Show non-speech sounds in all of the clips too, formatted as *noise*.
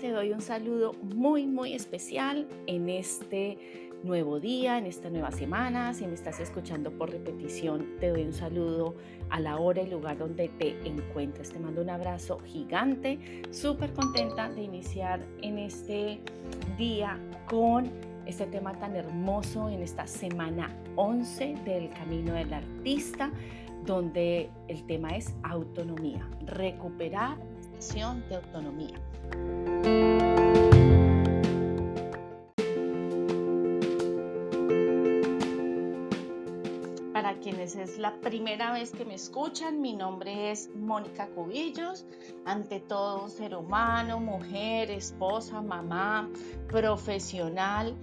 Te doy un saludo muy, muy especial en este nuevo día, en esta nueva semana. Si me estás escuchando por repetición, te doy un saludo a la hora y lugar donde te encuentres. Te mando un abrazo gigante, súper contenta de iniciar en este día con este tema tan hermoso en esta semana 11 del Camino del Artista, donde el tema es autonomía, recuperar de autonomía. Para quienes es la primera vez que me escuchan, mi nombre es Mónica Cubillos. Ante todo, ser humano, mujer, esposa, mamá, profesional.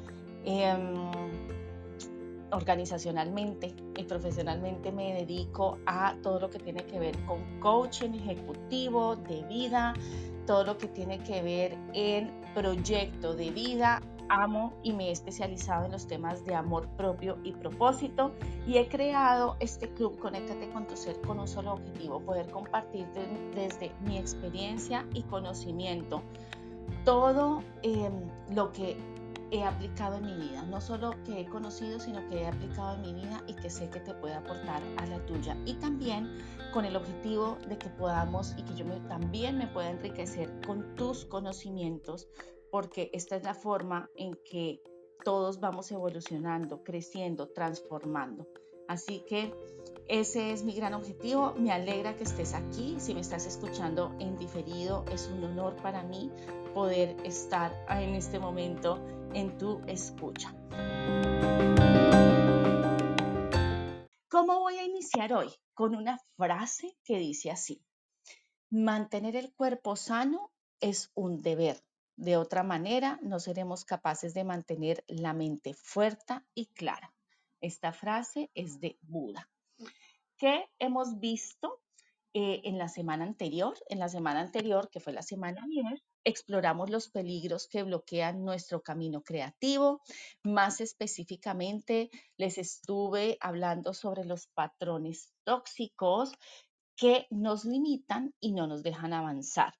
Em, organizacionalmente y profesionalmente me dedico a todo lo que tiene que ver con coaching ejecutivo de vida, todo lo que tiene que ver en proyecto de vida. Amo y me he especializado en los temas de amor propio y propósito y he creado este club Conéctate con tu ser con un solo objetivo, poder compartir desde mi experiencia y conocimiento todo em, lo que he aplicado en mi vida, no solo que he conocido, sino que he aplicado en mi vida y que sé que te puede aportar a la tuya. Y también con el objetivo de que podamos y que yo también me pueda enriquecer con tus conocimientos, porque esta es la forma en que todos vamos evolucionando, creciendo, transformando. Así que ese es mi gran objetivo. Me alegra que estés aquí. Si me estás escuchando en diferido, es un honor para mí poder estar en este momento en tu escucha. ¿Cómo voy a iniciar hoy? Con una frase que dice así, mantener el cuerpo sano es un deber. De otra manera, no seremos capaces de mantener la mente fuerte y clara. Esta frase es de Buda. ¿Qué hemos visto eh, en la semana anterior? En la semana anterior, que fue la semana ayer, exploramos los peligros que bloquean nuestro camino creativo. Más específicamente, les estuve hablando sobre los patrones tóxicos que nos limitan y no nos dejan avanzar.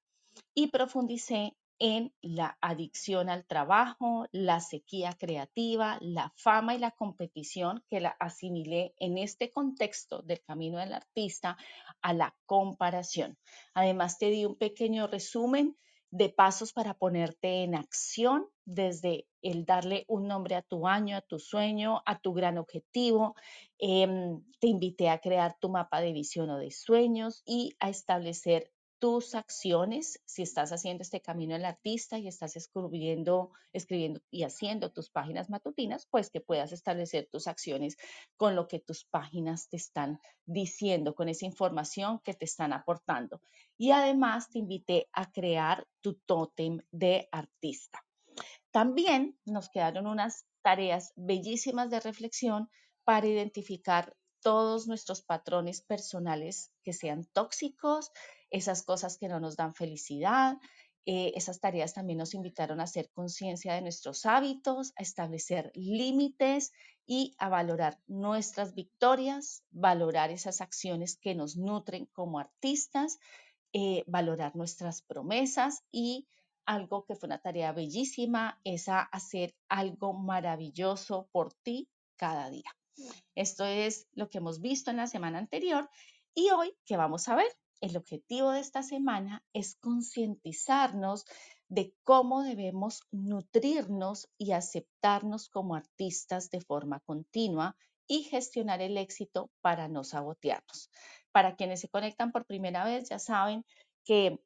Y profundicé en la adicción al trabajo, la sequía creativa, la fama y la competición que la asimilé en este contexto del camino del artista a la comparación. Además, te di un pequeño resumen de pasos para ponerte en acción, desde el darle un nombre a tu año, a tu sueño, a tu gran objetivo. Em, te invité a crear tu mapa de visión o de sueños y a establecer tus acciones, si estás haciendo este camino del artista y estás escribiendo, escribiendo y haciendo tus páginas matutinas, pues que puedas establecer tus acciones con lo que tus páginas te están diciendo, con esa información que te están aportando. Y además te invité a crear tu tótem de artista. También nos quedaron unas tareas bellísimas de reflexión para identificar todos nuestros patrones personales que sean tóxicos, esas cosas que no nos dan felicidad. Eh, esas tareas también nos invitaron a hacer conciencia de nuestros hábitos, a establecer límites y a valorar nuestras victorias, valorar esas acciones que nos nutren como artistas, eh, valorar nuestras promesas y algo que fue una tarea bellísima es a hacer algo maravilloso por ti cada día. Esto es lo que hemos visto en la semana anterior y hoy, ¿qué vamos a ver? El objetivo de esta semana es concientizarnos de cómo debemos nutrirnos y aceptarnos como artistas de forma continua y gestionar el éxito para no sabotearnos. Para quienes se conectan por primera vez, ya saben que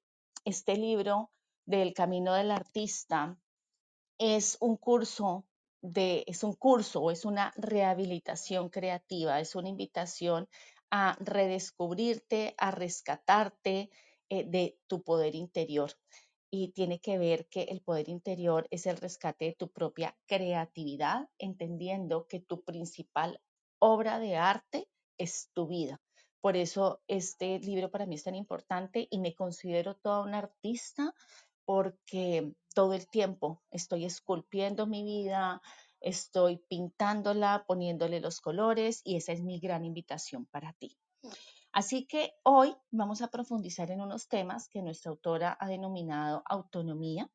este libro del Camino del Artista es un curso de, es un curso o es una rehabilitación creativa, es una invitación a redescubrirte, a rescatarte eh, de tu poder interior. Y tiene que ver que el poder interior es el rescate de tu propia creatividad, entendiendo que tu principal obra de arte es tu vida. Por eso este libro para mí es tan importante y me considero toda una artista porque todo el tiempo estoy esculpiendo mi vida, estoy pintándola, poniéndole los colores y esa es mi gran invitación para ti. Así que hoy vamos a profundizar en unos temas que nuestra autora ha denominado autonomía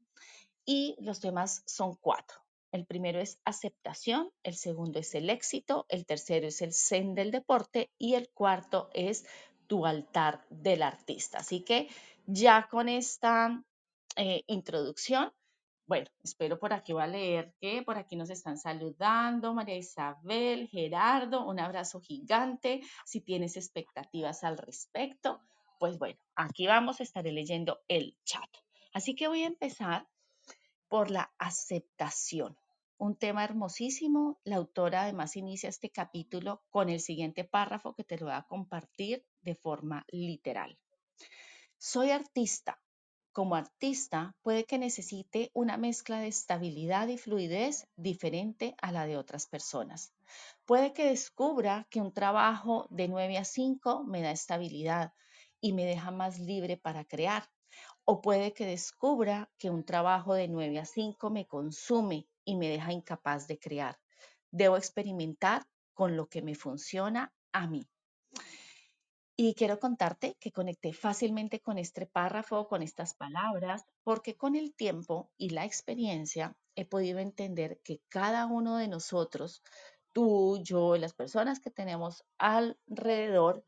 y los temas son cuatro. El primero es aceptación, el segundo es el éxito, el tercero es el zen del deporte y el cuarto es tu altar del artista. Así que ya con esta eh, introducción, bueno, espero por aquí voy a leer que por aquí nos están saludando María Isabel, Gerardo, un abrazo gigante. Si tienes expectativas al respecto, pues bueno, aquí vamos, estaré leyendo el chat. Así que voy a empezar por la aceptación. Un tema hermosísimo. La autora además inicia este capítulo con el siguiente párrafo que te lo voy a compartir de forma literal. Soy artista. Como artista puede que necesite una mezcla de estabilidad y fluidez diferente a la de otras personas. Puede que descubra que un trabajo de 9 a 5 me da estabilidad y me deja más libre para crear. O puede que descubra que un trabajo de 9 a 5 me consume y me deja incapaz de crear. Debo experimentar con lo que me funciona a mí. Y quiero contarte que conecté fácilmente con este párrafo, con estas palabras, porque con el tiempo y la experiencia he podido entender que cada uno de nosotros, tú, yo las personas que tenemos alrededor,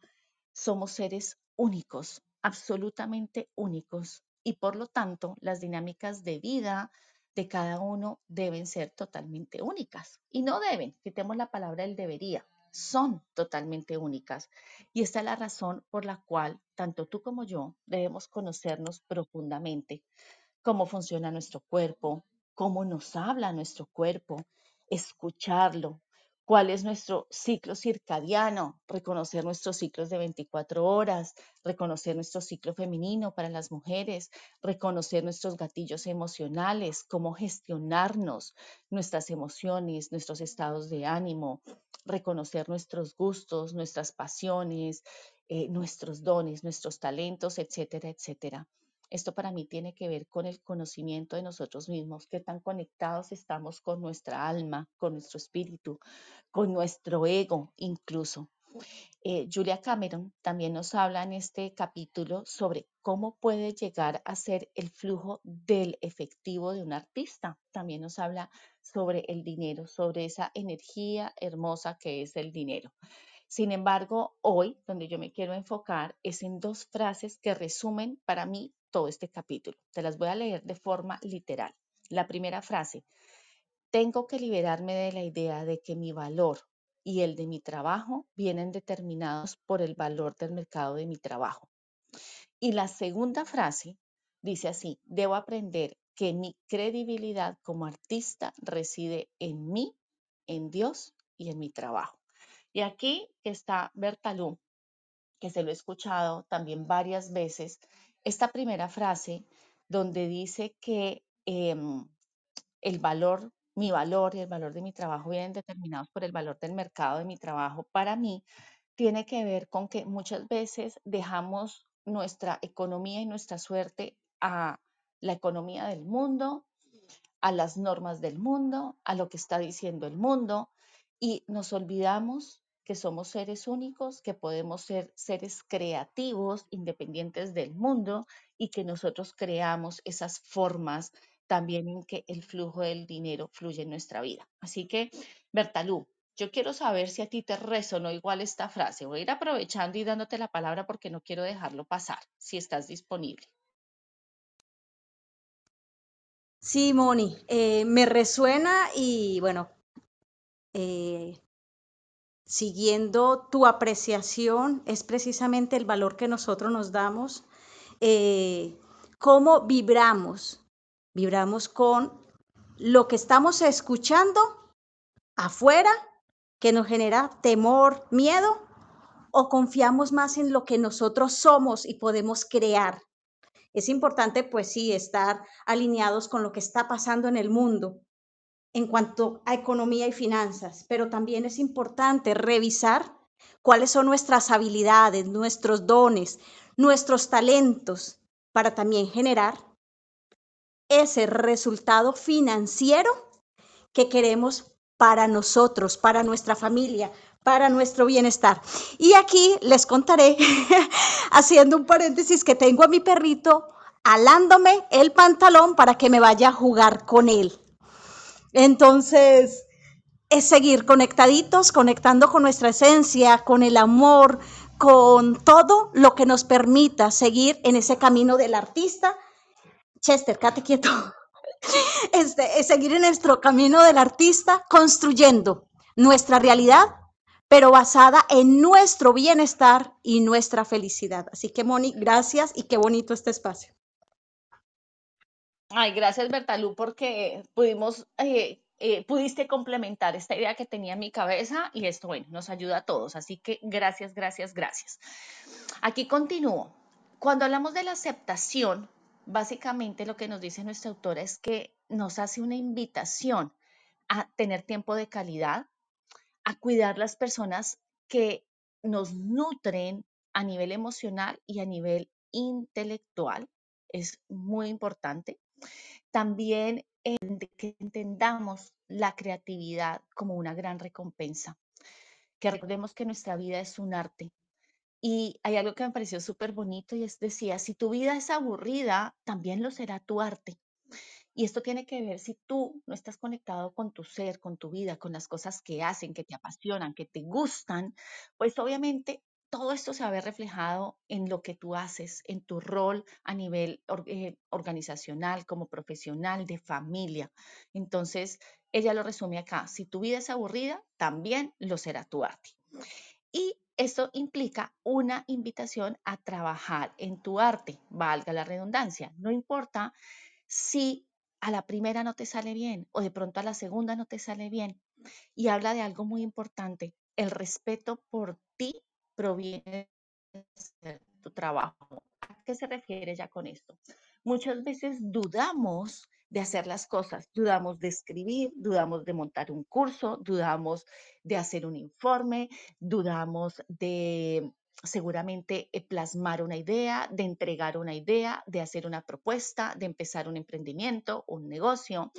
somos seres únicos, absolutamente únicos. Y por lo tanto, las dinámicas de vida de cada uno deben ser totalmente únicas. Y no deben, quitemos la palabra el debería son totalmente únicas. Y esta es la razón por la cual tanto tú como yo debemos conocernos profundamente, cómo funciona nuestro cuerpo, cómo nos habla nuestro cuerpo, escucharlo, cuál es nuestro ciclo circadiano, reconocer nuestros ciclos de 24 horas, reconocer nuestro ciclo femenino para las mujeres, reconocer nuestros gatillos emocionales, cómo gestionarnos, nuestras emociones, nuestros estados de ánimo, reconocer nuestros gustos, nuestras pasiones, eh, nuestros dones, nuestros talentos, etcétera, etcétera. Esto para mí tiene que ver con el conocimiento de nosotros mismos, qué tan conectados estamos con nuestra alma, con nuestro espíritu, con nuestro ego incluso. Eh, Julia Cameron también nos habla en este capítulo sobre cómo puede llegar a ser el flujo del efectivo de un artista. También nos habla sobre el dinero, sobre esa energía hermosa que es el dinero. Sin embargo, hoy donde yo me quiero enfocar es en dos frases que resumen para mí todo este capítulo. Te las voy a leer de forma literal. La primera frase, tengo que liberarme de la idea de que mi valor y el de mi trabajo vienen determinados por el valor del mercado de mi trabajo. Y la segunda frase dice así, debo aprender que mi credibilidad como artista reside en mí, en Dios y en mi trabajo. Y aquí está Bertalú, que se lo he escuchado también varias veces, esta primera frase donde dice que em, el valor, mi valor y el valor de mi trabajo vienen determinados por el valor del mercado de mi trabajo, para mí tiene que ver con que muchas veces dejamos nuestra economía y nuestra suerte a la economía del mundo, a las normas del mundo, a lo que está diciendo el mundo, y nos olvidamos que somos seres únicos, que podemos ser seres creativos, independientes del mundo, y que nosotros creamos esas formas también en que el flujo del dinero fluye en nuestra vida. Así que, Bertalú, yo quiero saber si a ti te resonó igual esta frase. Voy a ir aprovechando y dándote la palabra porque no quiero dejarlo pasar, si estás disponible. Sí, Moni, eh, me resuena y bueno, eh, siguiendo tu apreciación, es precisamente el valor que nosotros nos damos, eh, cómo vibramos, vibramos con lo que estamos escuchando afuera, que nos genera temor, miedo, o confiamos más en lo que nosotros somos y podemos crear. Es importante, pues sí, estar alineados con lo que está pasando en el mundo en cuanto a economía y finanzas, pero también es importante revisar cuáles son nuestras habilidades, nuestros dones, nuestros talentos, para también generar ese resultado financiero que queremos para nosotros, para nuestra familia, para nuestro bienestar. Y aquí les contaré, *laughs* haciendo un paréntesis, que tengo a mi perrito alándome el pantalón para que me vaya a jugar con él. Entonces, es seguir conectaditos, conectando con nuestra esencia, con el amor, con todo lo que nos permita seguir en ese camino del artista. Chester, quédate quieto. *laughs* Este, es seguir en nuestro camino del artista, construyendo nuestra realidad, pero basada en nuestro bienestar y nuestra felicidad. Así que, Moni, gracias y qué bonito este espacio. Ay, gracias, Bertalú, porque pudimos eh, eh, pudiste complementar esta idea que tenía en mi cabeza y esto, bueno, nos ayuda a todos. Así que gracias, gracias, gracias. Aquí continúo. Cuando hablamos de la aceptación, básicamente lo que nos dice nuestra autora es que nos hace una invitación a tener tiempo de calidad, a cuidar las personas que nos nutren a nivel emocional y a nivel intelectual. Es muy importante. También que entendamos la creatividad como una gran recompensa, que recordemos que nuestra vida es un arte. Y hay algo que me pareció súper bonito y es decía, si tu vida es aburrida, también lo será tu arte. Y esto tiene que ver si tú no estás conectado con tu ser, con tu vida, con las cosas que hacen, que te apasionan, que te gustan, pues obviamente todo esto se va a ver reflejado en lo que tú haces, en tu rol a nivel eh, organizacional, como profesional, de familia. Entonces, ella lo resume acá, si tu vida es aburrida, también lo será tu arte. Y esto implica una invitación a trabajar en tu arte, valga la redundancia. No importa si a la primera no te sale bien o de pronto a la segunda no te sale bien. Y habla de algo muy importante, el respeto por ti proviene de tu trabajo. ¿A qué se refiere ya con esto? Muchas veces dudamos de hacer las cosas, dudamos de escribir, dudamos de montar un curso, dudamos de hacer un informe, dudamos de seguramente eh, plasmar una idea, de entregar una idea, de hacer una propuesta, de empezar un emprendimiento, un negocio,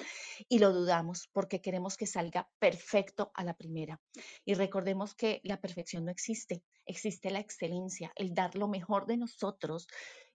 y lo dudamos porque queremos que salga perfecto a la primera. Y recordemos que la perfección no existe, existe la excelencia, el dar lo mejor de nosotros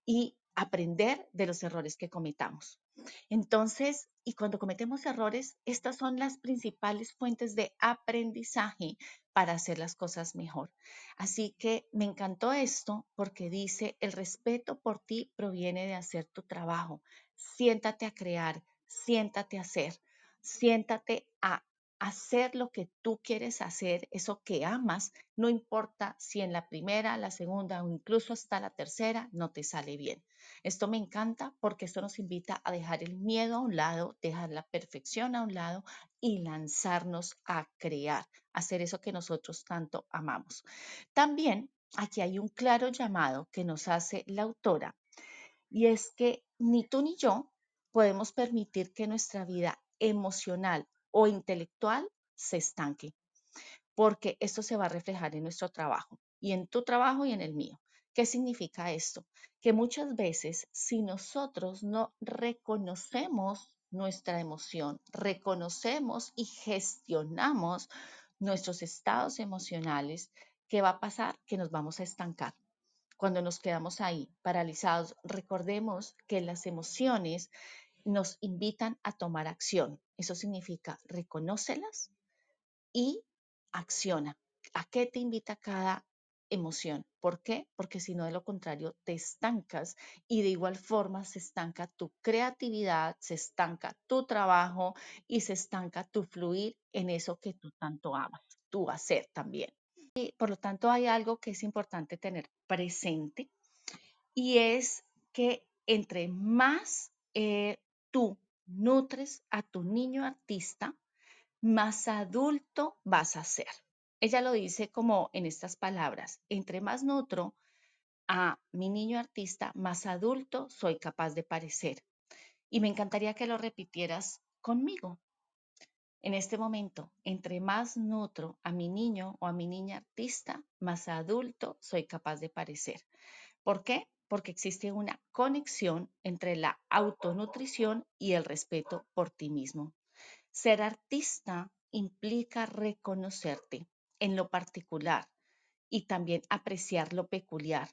y aprender de los errores que cometamos. Entonces, y cuando cometemos errores, estas son las principales fuentes de aprendizaje para hacer las cosas mejor. Así que me encantó esto porque dice, el respeto por ti proviene de hacer tu trabajo. Siéntate a crear, siéntate a hacer, siéntate a hacer lo que tú quieres hacer, eso que amas, no importa si en la primera, la segunda o incluso hasta la tercera no te sale bien. Esto me encanta porque esto nos invita a dejar el miedo a un lado, dejar la perfección a un lado y lanzarnos a crear, hacer eso que nosotros tanto amamos. También aquí hay un claro llamado que nos hace la autora y es que ni tú ni yo podemos permitir que nuestra vida emocional o intelectual se estanque, porque esto se va a reflejar en nuestro trabajo y en tu trabajo y en el mío. ¿Qué significa esto? Que muchas veces si nosotros no reconocemos nuestra emoción, reconocemos y gestionamos nuestros estados emocionales, ¿qué va a pasar? Que nos vamos a estancar. Cuando nos quedamos ahí paralizados, recordemos que las emociones nos invitan a tomar acción. Eso significa reconócelas y acciona. ¿A qué te invita cada emoción? ¿Por qué? Porque si no, de lo contrario, te estancas y de igual forma se estanca tu creatividad, se estanca tu trabajo y se estanca tu fluir en eso que tú tanto amas, tu hacer también. Y por lo tanto, hay algo que es importante tener presente y es que entre más eh, tú nutres a tu niño artista, más adulto vas a ser. Ella lo dice como en estas palabras, entre más nutro a mi niño artista, más adulto soy capaz de parecer. Y me encantaría que lo repitieras conmigo. En este momento, entre más nutro a mi niño o a mi niña artista, más adulto soy capaz de parecer. ¿Por qué? Porque existe una conexión entre la autonutrición y el respeto por ti mismo. Ser artista implica reconocerte en lo particular y también apreciar lo peculiar,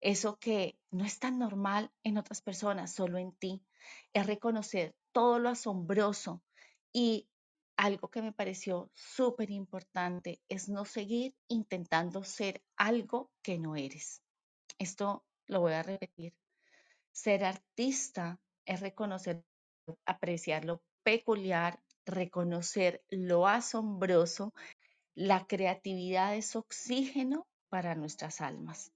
eso que no es tan normal en otras personas, solo en ti. Es reconocer todo lo asombroso y algo que me pareció súper importante es no seguir intentando ser algo que no eres. Esto lo voy a repetir. Ser artista es reconocer, apreciar lo peculiar, reconocer lo asombroso. La creatividad es oxígeno para nuestras almas.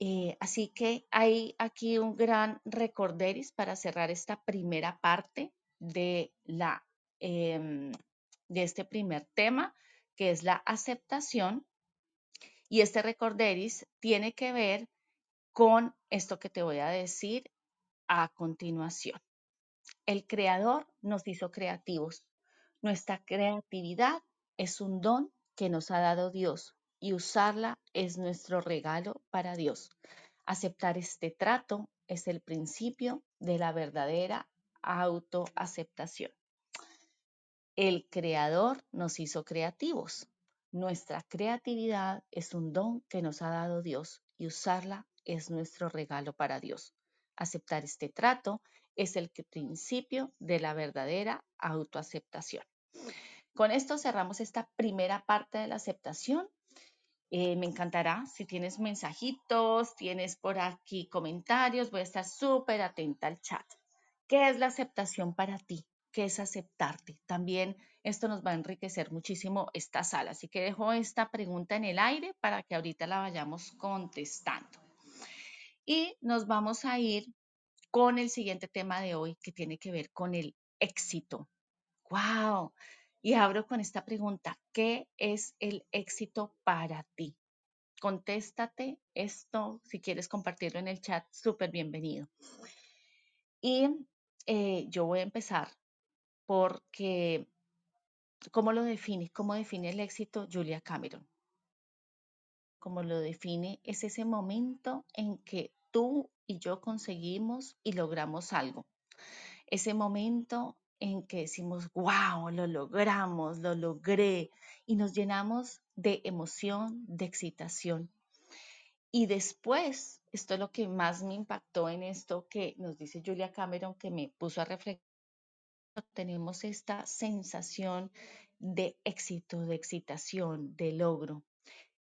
Eh, así que hay aquí un gran recorderis para cerrar esta primera parte de, la, em, de este primer tema, que es la aceptación. Y este recorderis tiene que ver con esto que te voy a decir a continuación. El creador nos hizo creativos. Nuestra creatividad es un don que nos ha dado Dios y usarla es nuestro regalo para Dios. Aceptar este trato es el principio de la verdadera autoaceptación. El creador nos hizo creativos. Nuestra creatividad es un don que nos ha dado Dios y usarla es nuestro regalo para Dios. Aceptar este trato es el principio de la verdadera autoaceptación. Con esto cerramos esta primera parte de la aceptación. Eh, me encantará si tienes mensajitos, tienes por aquí comentarios, voy a estar súper atenta al chat. ¿Qué es la aceptación para ti? ¿Qué es aceptarte? También esto nos va a enriquecer muchísimo esta sala, así que dejo esta pregunta en el aire para que ahorita la vayamos contestando. Y nos vamos a ir con el siguiente tema de hoy que tiene que ver con el éxito. ¡Wow! Y abro con esta pregunta, ¿qué es el éxito para ti? Contéstate esto, si quieres compartirlo en el chat, súper bienvenido. Y eh, yo voy a empezar porque, ¿cómo lo define? ¿Cómo define el éxito Julia Cameron? Como lo define, es ese momento en que y yo conseguimos y logramos algo. Ese momento en que decimos, wow, lo logramos, lo logré, y nos llenamos de emoción, de excitación. Y después, esto es lo que más me impactó en esto que nos dice Julia Cameron, que me puso a reflexionar, tenemos esta sensación de éxito, de excitación, de logro,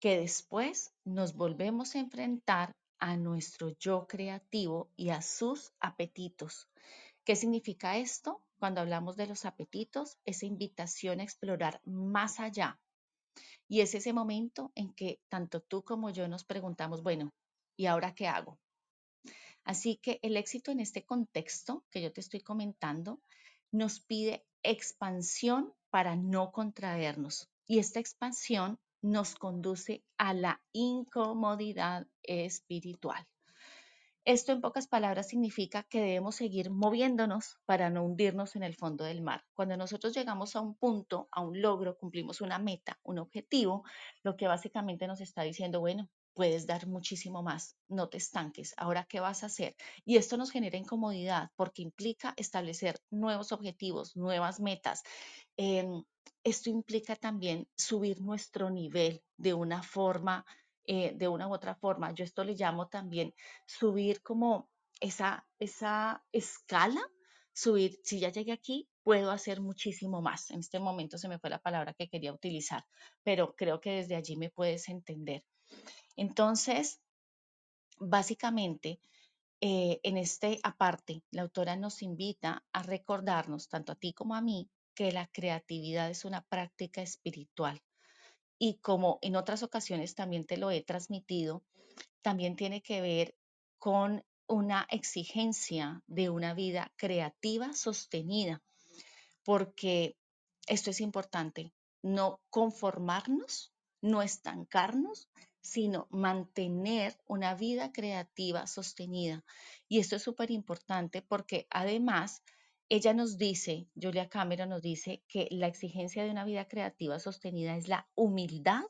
que después nos volvemos a enfrentar a nuestro yo creativo y a sus apetitos. ¿Qué significa esto? Cuando hablamos de los apetitos, esa invitación a explorar más allá. Y es ese momento en que tanto tú como yo nos preguntamos, bueno, ¿y ahora qué hago? Así que el éxito en este contexto que yo te estoy comentando nos pide expansión para no contraernos. Y esta expansión nos conduce a la incomodidad espiritual. Esto en pocas palabras significa que debemos seguir moviéndonos para no hundirnos en el fondo del mar. Cuando nosotros llegamos a un punto, a un logro, cumplimos una meta, un objetivo, lo que básicamente nos está diciendo, bueno, puedes dar muchísimo más, no te estanques, ahora qué vas a hacer. Y esto nos genera incomodidad porque implica establecer nuevos objetivos, nuevas metas. Em, esto implica también subir nuestro nivel de una forma eh, de una u otra forma. Yo esto le llamo también subir como esa, esa escala, subir, si ya llegué aquí, puedo hacer muchísimo más. En este momento se me fue la palabra que quería utilizar, pero creo que desde allí me puedes entender. Entonces, básicamente, eh, en este aparte, la autora nos invita a recordarnos, tanto a ti como a mí, que la creatividad es una práctica espiritual y como en otras ocasiones también te lo he transmitido, también tiene que ver con una exigencia de una vida creativa sostenida, porque esto es importante, no conformarnos, no estancarnos, sino mantener una vida creativa sostenida. Y esto es súper importante porque además ella nos dice, Julia Cameron nos dice que la exigencia de una vida creativa sostenida es la humildad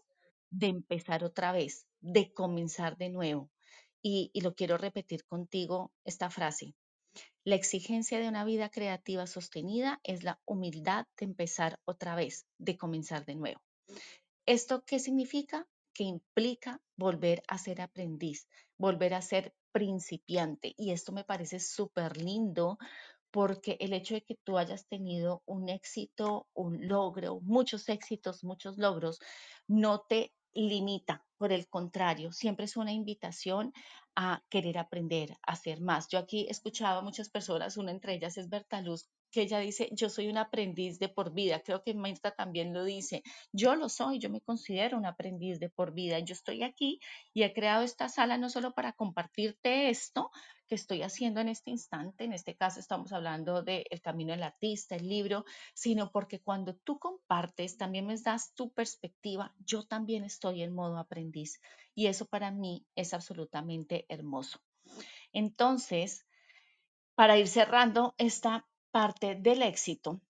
de empezar otra vez, de comenzar de nuevo. Y, lo quiero repetir contigo esta frase. La exigencia de una vida creativa sostenida es la humildad de empezar otra vez, de comenzar de nuevo. ¿Esto qué significa? que implica volver a ser aprendiz, volver a ser principiante. Y esto me parece súper lindo porque el hecho de que tú hayas tenido un éxito, un logro, muchos éxitos, muchos logros, no te limita. Por el contrario, siempre es una invitación a querer aprender, a hacer más. Yo aquí escuchaba a muchas personas, una entre ellas es Bertaluz, que ella dice, yo soy un aprendiz de por vida. Creo que Maestra también lo dice. Yo lo soy, yo me considero un aprendiz de por vida. Yo estoy aquí y he creado esta sala no solo para compartirte esto, que estoy haciendo en este instante, en este caso estamos hablando de El Camino del Artista, el libro, sino porque cuando tú compartes, también me das tu perspectiva, yo también estoy en modo aprendiz y eso para mí es absolutamente hermoso. Entonces, para ir cerrando esta parte del éxito,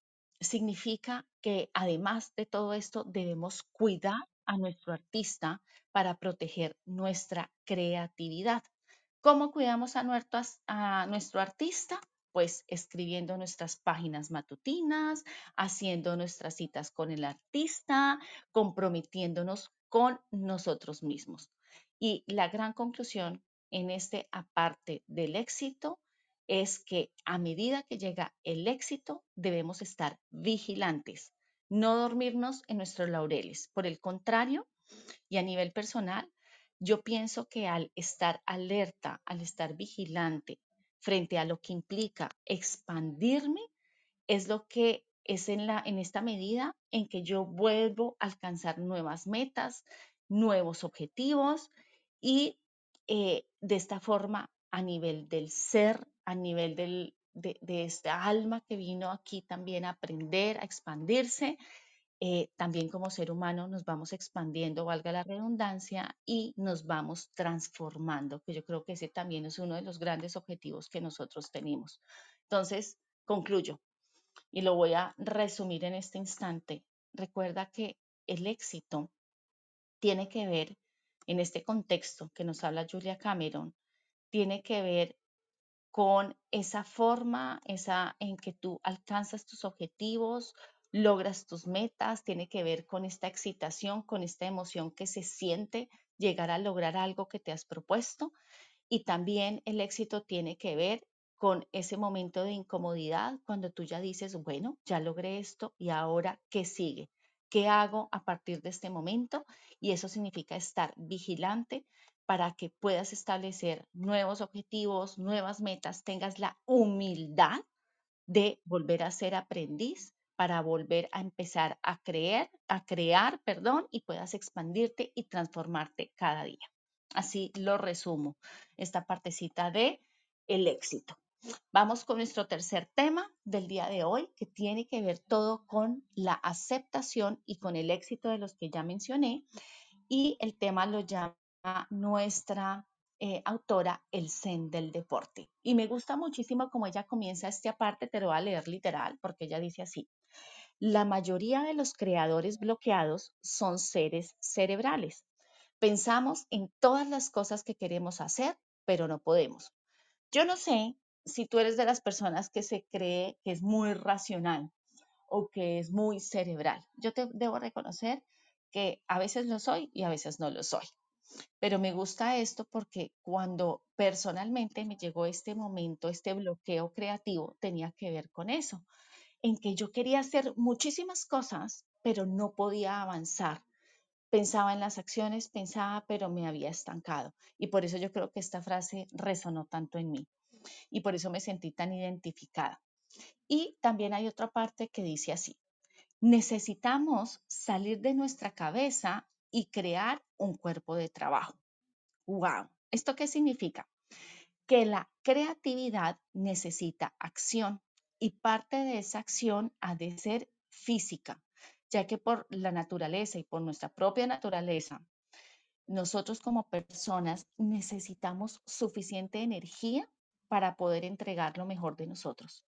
significa que además de todo esto debemos cuidar a nuestro artista para proteger nuestra creatividad. ¿Cómo cuidamos a nuestro, a nuestro artista? Pues escribiendo nuestras páginas matutinas, haciendo nuestras citas con el artista, comprometiéndonos con nosotros mismos. Y la gran conclusión en este aparte del éxito es que a medida que llega el éxito debemos estar vigilantes, no dormirnos en nuestros laureles. Por el contrario, y a nivel personal, yo pienso que al estar alerta, al estar vigilante frente a lo que implica expandirme, es lo que es en, la, en esta medida en que yo vuelvo a alcanzar nuevas metas, nuevos objetivos y eh, de esta forma a nivel del ser, a nivel del, de, de esta alma que vino aquí también a aprender, a expandirse, eh, también como ser humano nos vamos expandiendo, valga la redundancia, y nos vamos transformando, que yo creo que ese también es uno de los grandes objetivos que nosotros tenemos. Entonces, concluyo y lo voy a resumir en este instante. Recuerda que el éxito tiene que ver, en este contexto que nos habla Julia Cameron, tiene que ver con esa forma, esa en que tú alcanzas tus objetivos, logras tus metas, tiene que ver con esta excitación, con esta emoción que se siente llegar a lograr algo que te has propuesto. Y también el éxito tiene que ver con ese momento de incomodidad cuando tú ya dices, bueno, ya logré esto y ahora, ¿qué sigue? ¿Qué hago a partir de este momento? Y eso significa estar vigilante para que puedas establecer nuevos objetivos, nuevas metas, tengas la humildad de volver a ser aprendiz para volver a empezar a creer, a crear, perdón, y puedas expandirte y transformarte cada día. Así lo resumo, esta partecita de el éxito. Vamos con nuestro tercer tema del día de hoy, que tiene que ver todo con la aceptación y con el éxito de los que ya mencioné. Y el tema lo llama nuestra eh, autora, El Zen del Deporte. Y me gusta muchísimo como ella comienza esta parte, te lo voy a leer literal, porque ella dice así. La mayoría de los creadores bloqueados son seres cerebrales. Pensamos en todas las cosas que queremos hacer, pero no podemos. Yo no sé si tú eres de las personas que se cree que es muy racional o que es muy cerebral. Yo te debo reconocer que a veces lo soy y a veces no lo soy. Pero me gusta esto porque cuando personalmente me llegó este momento, este bloqueo creativo, tenía que ver con eso en que yo quería hacer muchísimas cosas, pero no podía avanzar. Pensaba en las acciones, pensaba, pero me había estancado. Y por eso yo creo que esta frase resonó tanto en mí. Y por eso me sentí tan identificada. Y también hay otra parte que dice así, necesitamos salir de nuestra cabeza y crear un cuerpo de trabajo. ¡Wow! ¿Esto qué significa? Que la creatividad necesita acción y parte de esa acción ha de ser física, ya que por la naturaleza y por nuestra propia naturaleza, nosotros como personas necesitamos suficiente energía para poder entregar lo mejor de nosotros.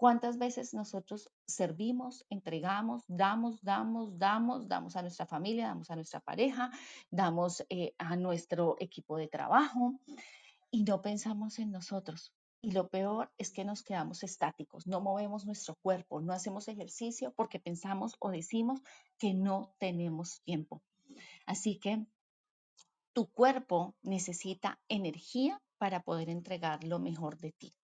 ¿Cuántas veces nosotros servimos, entregamos, damos, damos, damos, damos a nuestra familia, damos a nuestra pareja, damos eh, a nuestro equipo de trabajo y no pensamos en nosotros? Y lo peor es que nos quedamos estáticos, no movemos nuestro cuerpo, no hacemos ejercicio porque pensamos o decimos que no tenemos tiempo. Así que tu cuerpo necesita energía para poder entregar lo mejor de ti.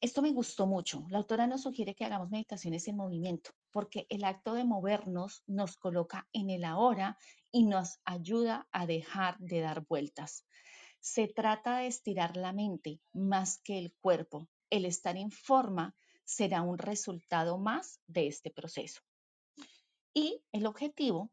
Esto me gustó mucho. La autora nos sugiere que hagamos meditaciones en movimiento, porque el acto de movernos nos coloca en el ahora y nos ayuda a dejar de dar vueltas. Se trata de estirar la mente más que el cuerpo. El estar en forma será un resultado más de este proceso. Y el objetivo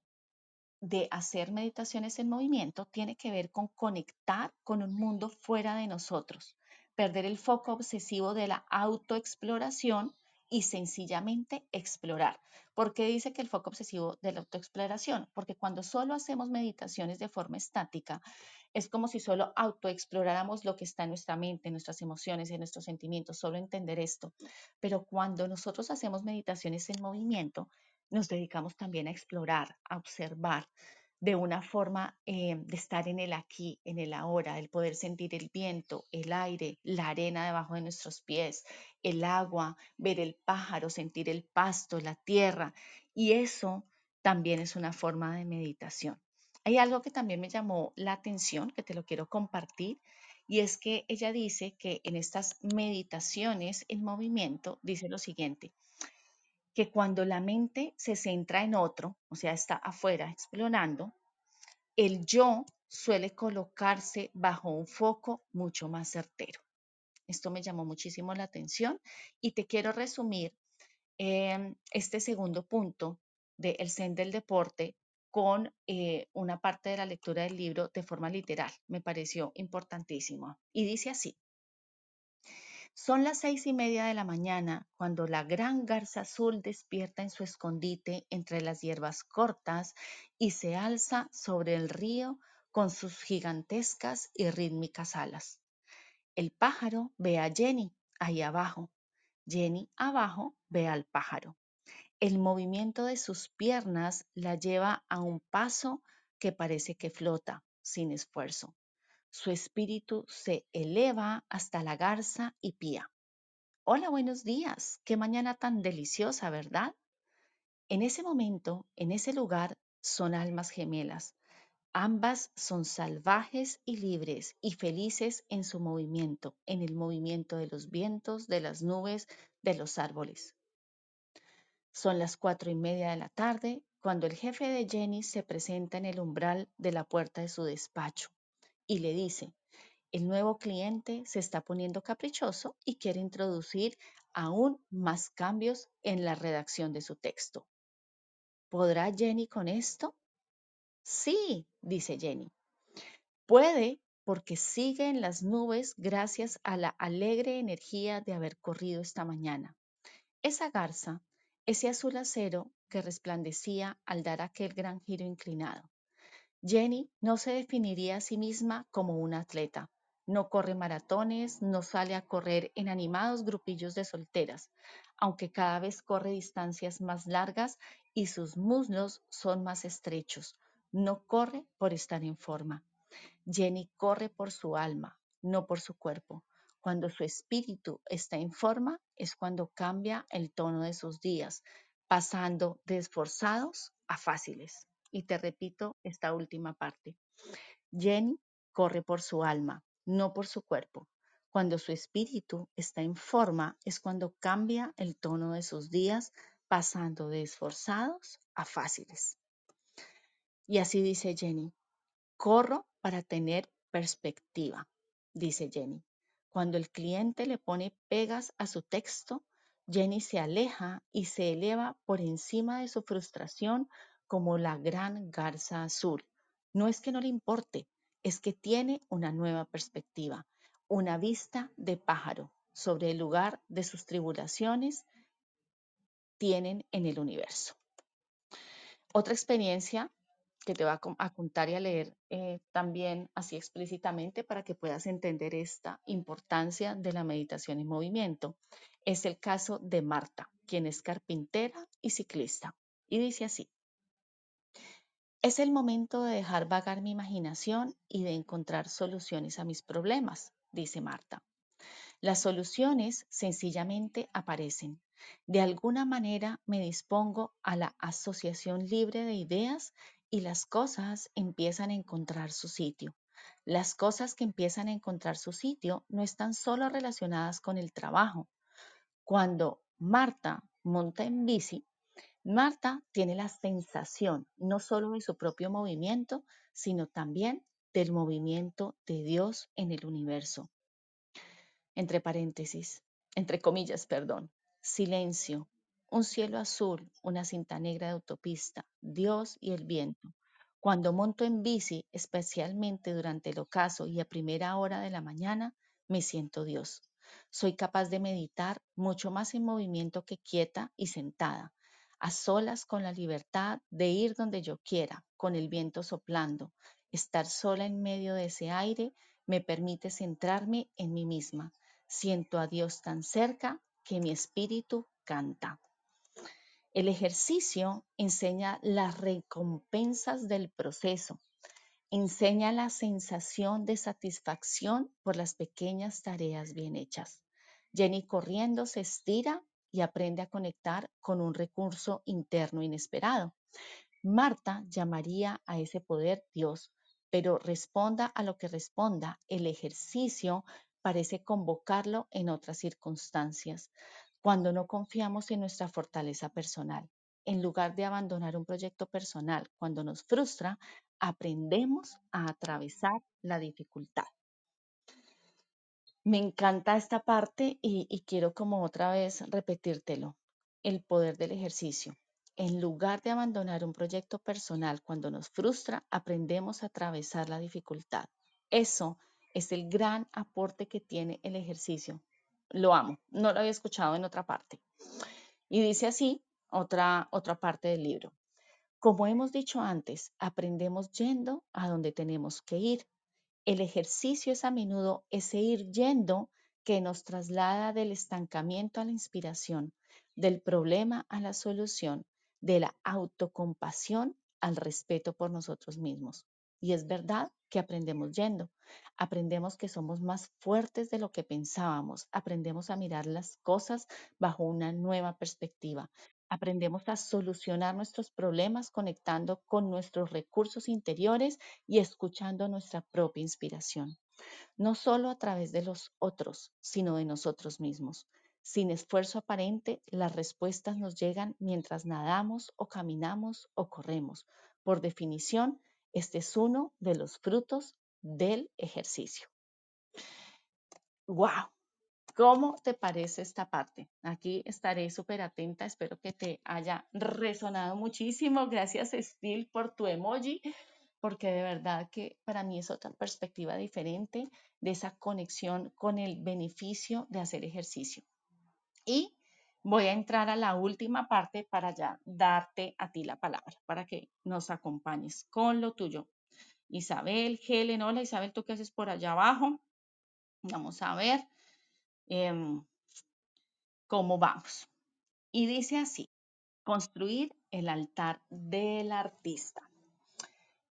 de hacer meditaciones en movimiento tiene que ver con conectar con un mundo fuera de nosotros, perder el foco obsesivo de la autoexploración y sencillamente explorar. ¿Por qué dice que el foco obsesivo de la autoexploración? Porque cuando solo hacemos meditaciones de forma estática, es como si solo autoexploráramos lo que está en nuestra mente, en nuestras emociones, en nuestros sentimientos, solo entender esto. Pero cuando nosotros hacemos meditaciones en movimiento, nos dedicamos también a explorar, a observar de una forma eh, de estar en el aquí, en el ahora, el poder sentir el viento, el aire, la arena debajo de nuestros pies, el agua, ver el pájaro, sentir el pasto, la tierra. Y eso también es una forma de meditación. Hay algo que también me llamó la atención, que te lo quiero compartir, y es que ella dice que en estas meditaciones en movimiento dice lo siguiente, que cuando la mente se centra en otro, o sea, está afuera explorando, el yo suele colocarse bajo un foco mucho más certero. Esto me llamó muchísimo la atención y te quiero resumir em, este segundo punto del El Zen del Deporte con eh, una parte de la lectura del libro de forma literal. Me pareció importantísimo. Y dice así. Son las seis y media de la mañana cuando la gran garza azul despierta en su escondite entre las hierbas cortas y se alza sobre el río con sus gigantescas y rítmicas alas. El pájaro ve a Jenny ahí abajo. Jenny abajo ve al pájaro. El movimiento de sus piernas la lleva a un paso que parece que flota sin esfuerzo. Su espíritu se eleva hasta la garza y pía. Hola, buenos días. Qué mañana tan deliciosa, ¿verdad? En ese momento, en ese lugar, son almas gemelas. Ambas son salvajes y libres y felices en su movimiento, en el movimiento de los vientos, de las nubes, de los árboles. Son las cuatro y media de la tarde cuando el jefe de Jenny se presenta en el umbral de la puerta de su despacho y le dice, el nuevo cliente se está poniendo caprichoso y quiere introducir aún más cambios en la redacción de su texto. ¿Podrá Jenny con esto? Sí, dice Jenny. Puede porque sigue en las nubes gracias a la alegre energía de haber corrido esta mañana. Esa garza, ese azul acero que resplandecía al dar aquel gran giro inclinado. Jenny no se definiría a sí misma como una atleta. No corre maratones, no sale a correr en animados grupillos de solteras, aunque cada vez corre distancias más largas y sus muslos son más estrechos. No corre por estar en forma. Jenny corre por su alma, no por su cuerpo. Cuando su espíritu está en forma es cuando cambia el tono de sus días, pasando de esforzados a fáciles. Y te repito esta última parte. Jenny corre por su alma, no por su cuerpo. Cuando su espíritu está en forma es cuando cambia el tono de sus días, pasando de esforzados a fáciles. Y así dice Jenny, corro para tener perspectiva, dice Jenny. Cuando el cliente le pone pegas a su texto, Jenny se aleja y se eleva por encima de su frustración como la gran garza azul. No es que no le importe, es que tiene una nueva perspectiva, una vista de pájaro sobre el lugar de sus tribulaciones tienen en el universo. Otra experiencia que te va a contar y a leer eh, también así explícitamente para que puedas entender esta importancia de la meditación en movimiento es el caso de Marta, quien es carpintera y ciclista. Y dice así, es el momento de dejar vagar mi imaginación y de encontrar soluciones a mis problemas, dice Marta. Las soluciones sencillamente aparecen. De alguna manera me dispongo a la asociación libre de ideas y las cosas empiezan a encontrar su sitio. Las cosas que empiezan a encontrar su sitio no están solo relacionadas con el trabajo. Cuando Marta monta en bici, Marta tiene la sensación no solo de su propio movimiento, sino también del movimiento de Dios en el universo. Entre paréntesis, entre comillas, perdón. Silencio, un cielo azul, una cinta negra de autopista, Dios y el viento. Cuando monto en bici, especialmente durante el ocaso y a primera hora de la mañana, me siento Dios. Soy capaz de meditar mucho más en movimiento que quieta y sentada, a solas con la libertad de ir donde yo quiera, con el viento soplando. Estar sola en medio de ese aire me permite centrarme en mí misma. Siento a Dios tan cerca que mi espíritu canta. El ejercicio enseña las recompensas del proceso, enseña la sensación de satisfacción por las pequeñas tareas bien hechas. Jenny corriendo se estira y aprende a conectar con un recurso interno inesperado. Marta llamaría a ese poder Dios, pero responda a lo que responda, el ejercicio parece convocarlo en otras circunstancias cuando no confiamos en nuestra fortaleza personal. En lugar de abandonar un proyecto personal, cuando nos frustra, aprendemos a atravesar la dificultad. Me encanta esta parte y, quiero como otra vez repetírtelo, el poder del ejercicio. En lugar de abandonar un proyecto personal cuando nos frustra, aprendemos a atravesar la dificultad. Eso es el gran aporte que tiene el ejercicio lo amo, no lo había escuchado en otra parte. Y dice así otra, otra parte del libro. Como hemos dicho antes, aprendemos yendo a donde tenemos que ir. El ejercicio es a menudo ese ir yendo que nos traslada del estancamiento a la inspiración, del problema a la solución, de la autocompasión al respeto por nosotros mismos. Y es verdad que aprendemos yendo. Aprendemos que somos más fuertes de lo que pensábamos. Aprendemos a mirar las cosas bajo una nueva perspectiva. Aprendemos a solucionar nuestros problemas conectando con nuestros recursos interiores y escuchando nuestra propia inspiración. No solo a través de los otros, sino de nosotros mismos. Sin esfuerzo aparente, las respuestas nos llegan mientras nadamos o caminamos o corremos. Por definición, este es uno de los frutos del ejercicio. ¡Wow! ¿Cómo te parece esta parte? Aquí estaré súper atenta. Espero que te haya resonado muchísimo. Gracias, Steel, por tu emoji, porque de verdad que para mí es otra perspectiva diferente de esa conexión con el beneficio de hacer ejercicio. Y voy a entrar a la última parte para ya darte a ti la palabra, para que nos acompañes con lo tuyo. Isabel, Helen, hola Isabel, ¿tú qué haces por allá abajo? Vamos a ver em, cómo vamos. Y dice así, construir el altar del artista.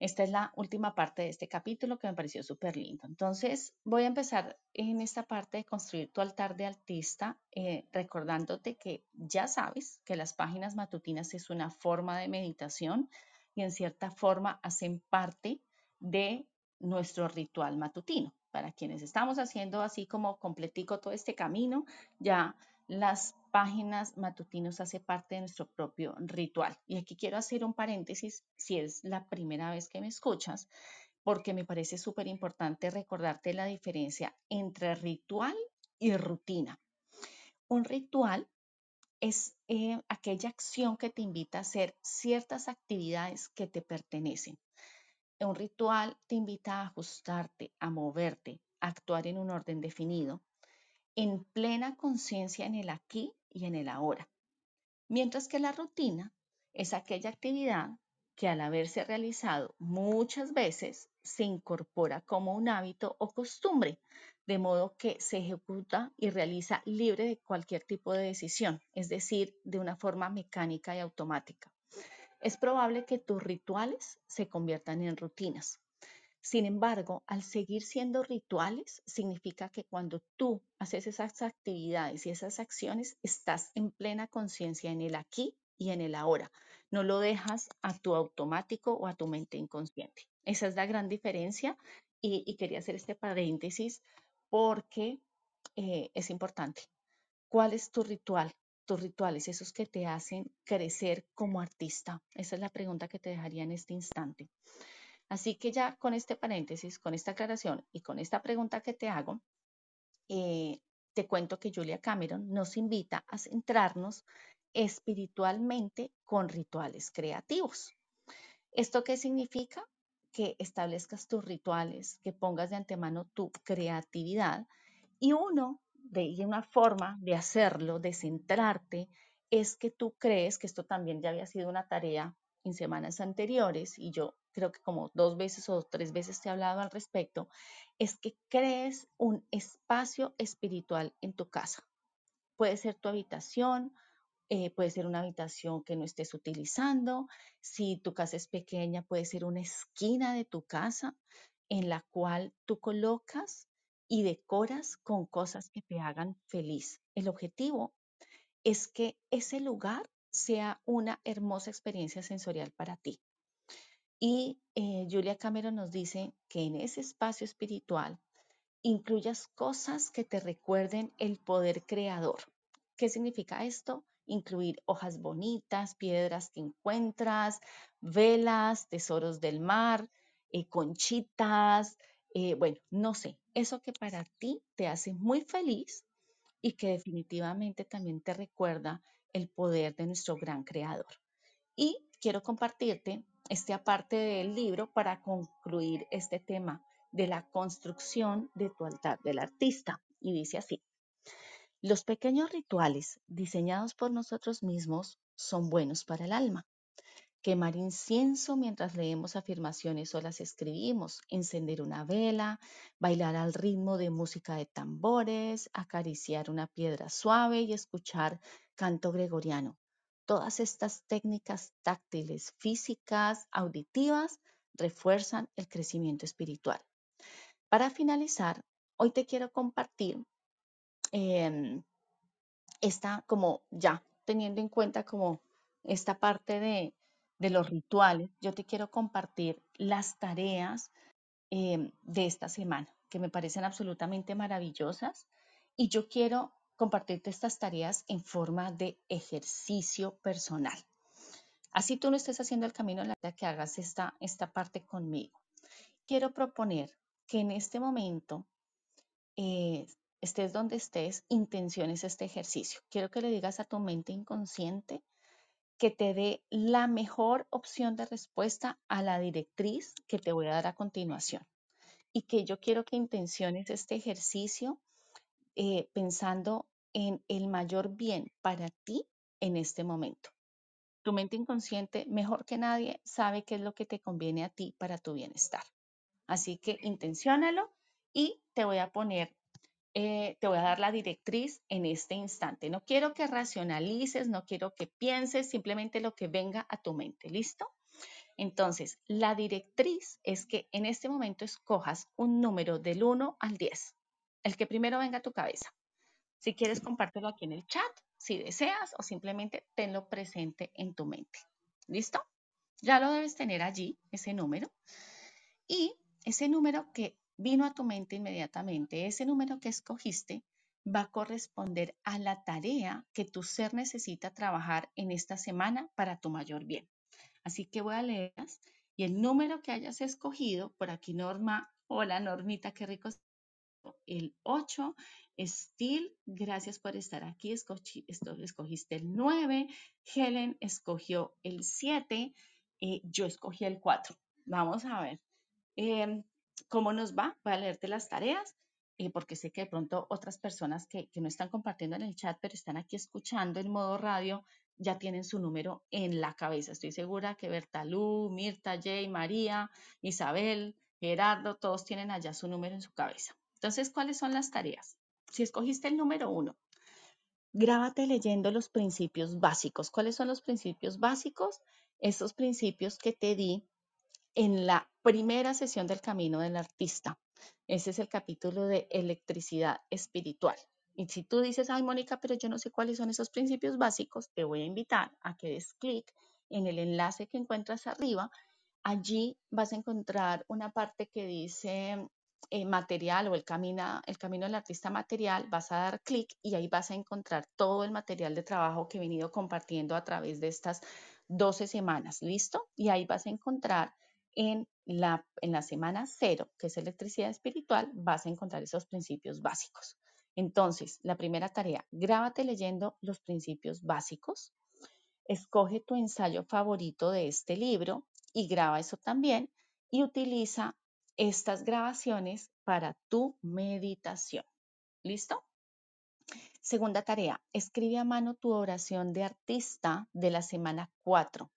Esta es la última parte de este capítulo que me pareció súper lindo. Entonces, voy a empezar en esta parte de construir tu altar de artista, eh, recordándote que ya sabes que las páginas matutinas es una forma de meditación y en cierta forma hacen parte de nuestro ritual matutino. Para quienes estamos haciendo así como completico todo este camino, ya las páginas matutinos hace parte de nuestro propio ritual. Y aquí quiero hacer un paréntesis si es la primera vez que me escuchas, porque me parece súper importante recordarte la diferencia entre ritual y rutina. Un ritual es eh, aquella acción que te invita a hacer ciertas actividades que te pertenecen. Un ritual te invita a ajustarte, a moverte, a actuar en un orden definido en plena conciencia en el aquí y en el ahora. Mientras que la rutina es aquella actividad que al haberse realizado muchas veces se incorpora como un hábito o costumbre, de modo que se ejecuta y realiza libre de cualquier tipo de decisión, es decir, de una forma mecánica y automática. Es probable que tus rituales se conviertan en rutinas, sin embargo, al seguir siendo rituales, significa que cuando tú haces esas actividades y esas acciones, estás en plena conciencia en el aquí y en el ahora. No lo dejas a tu automático o a tu mente inconsciente. Esa es la gran diferencia y, quería hacer este paréntesis porque eh, es importante. ¿Cuál es tu ritual? Rituales, esos que te hacen crecer como artista. Esa es la pregunta que te dejaría en este instante. Así que ya con este paréntesis, con esta aclaración y con esta pregunta que te hago, eh, te cuento que Julia Cameron nos invita a centrarnos espiritualmente con rituales creativos. ¿Esto qué significa? Que establezcas tus rituales, que pongas de antemano tu creatividad y uno de una forma de hacerlo, de centrarte, es que tú crees que esto también ya había sido una tarea en semanas anteriores y yo creo que como dos veces o tres veces te he hablado al respecto, es que crees un espacio espiritual en tu casa. Puede ser tu habitación, eh, puede ser una habitación que no estés utilizando. Si tu casa es pequeña, puede ser una esquina de tu casa en la cual tú colocas y decoras con cosas que te hagan feliz. El objetivo es que ese lugar sea una hermosa experiencia sensorial para ti. Y eh, Julia Cameron nos dice que en ese espacio espiritual incluyas cosas que te recuerden el poder creador. ¿Qué significa esto? Incluir hojas bonitas, piedras que encuentras, velas, tesoros del mar, eh, conchitas, eh, bueno, no sé, eso que para ti te hace muy feliz y que definitivamente también te recuerda el poder de nuestro gran creador. Y quiero compartirte este aparte del libro para concluir este tema de la construcción de tu altar del artista. Y dice así, los pequeños rituales diseñados por nosotros mismos son buenos para el alma. Quemar incienso mientras leemos afirmaciones o las escribimos, encender una vela, bailar al ritmo de música de tambores, acariciar una piedra suave y escuchar canto gregoriano. Todas estas técnicas táctiles, físicas, auditivas, refuerzan el crecimiento espiritual. Para finalizar, hoy te quiero compartir em, esta como ya teniendo en cuenta como esta parte de, los rituales, yo te quiero compartir las tareas em, de esta semana que me parecen absolutamente maravillosas y yo quiero compartirte estas tareas en forma de ejercicio personal. Así tú no estés haciendo el camino, la que hagas esta, esta parte conmigo. Quiero proponer que en este momento eh, estés donde estés, intenciones este ejercicio. Quiero que le digas a tu mente inconsciente que te dé la mejor opción de respuesta a la directriz que te voy a dar a continuación. Y que yo quiero que intenciones este ejercicio eh, pensando en el mayor bien para ti en este momento. Tu mente inconsciente, mejor que nadie, sabe qué es lo que te conviene a ti para tu bienestar. Así que intenciónalo y te voy a poner, eh, te voy a dar la directriz en este instante. No quiero que racionalices, no quiero que pienses, simplemente lo que venga a tu mente. ¿Listo? Entonces, la directriz es que en este momento escojas un número del 1 al 10, el que primero venga a tu cabeza. Si quieres, compártelo aquí en el chat, si deseas, o simplemente tenlo presente en tu mente. ¿Listo? Ya lo debes tener allí, ese número. Y ese número que vino a tu mente inmediatamente, ese número que escogiste, va a corresponder a la tarea que tu ser necesita trabajar en esta semana para tu mayor bien. Así que voy a leerlas y el número que hayas escogido, por aquí Norma, hola Normita, qué rico. El 8, Steel, gracias por estar aquí, escogiste el 9, Helen escogió el 7, eh, yo escogí el 4. Vamos a ver. Em, ¿Cómo nos va? Voy a leerte las tareas, eh, porque sé que de pronto otras personas que, no están compartiendo en el chat, pero están aquí escuchando en modo radio, ya tienen su número en la cabeza. Estoy segura que Bertalú, Mirta, Jay, María, Isabel, Gerardo, todos tienen allá su número en su cabeza. Entonces, ¿cuáles son las tareas? Si escogiste el número uno, grábate leyendo los principios básicos. ¿Cuáles son los principios básicos? Esos principios que te di en la primera sesión del camino del artista. Ese es el capítulo de electricidad espiritual. Y si tú dices, ay, Mónica, pero yo no sé cuáles son esos principios básicos, te voy a invitar a que des clic en el enlace que encuentras arriba. Allí vas a encontrar una parte que dice eh, material o el, camino el camino del artista material. Vas a dar clic y ahí vas a encontrar todo el material de trabajo que he venido compartiendo a través de estas 12 semanas. ¿Listo? Y ahí vas a encontrar en la, semana cero, que es electricidad espiritual, vas a encontrar esos principios básicos. Entonces, la primera tarea, grábate leyendo los principios básicos, escoge tu ensayo favorito de este libro y graba eso también y utiliza estas grabaciones para tu meditación. ¿Listo? Segunda tarea, escribe a mano tu oración de artista de la semana 4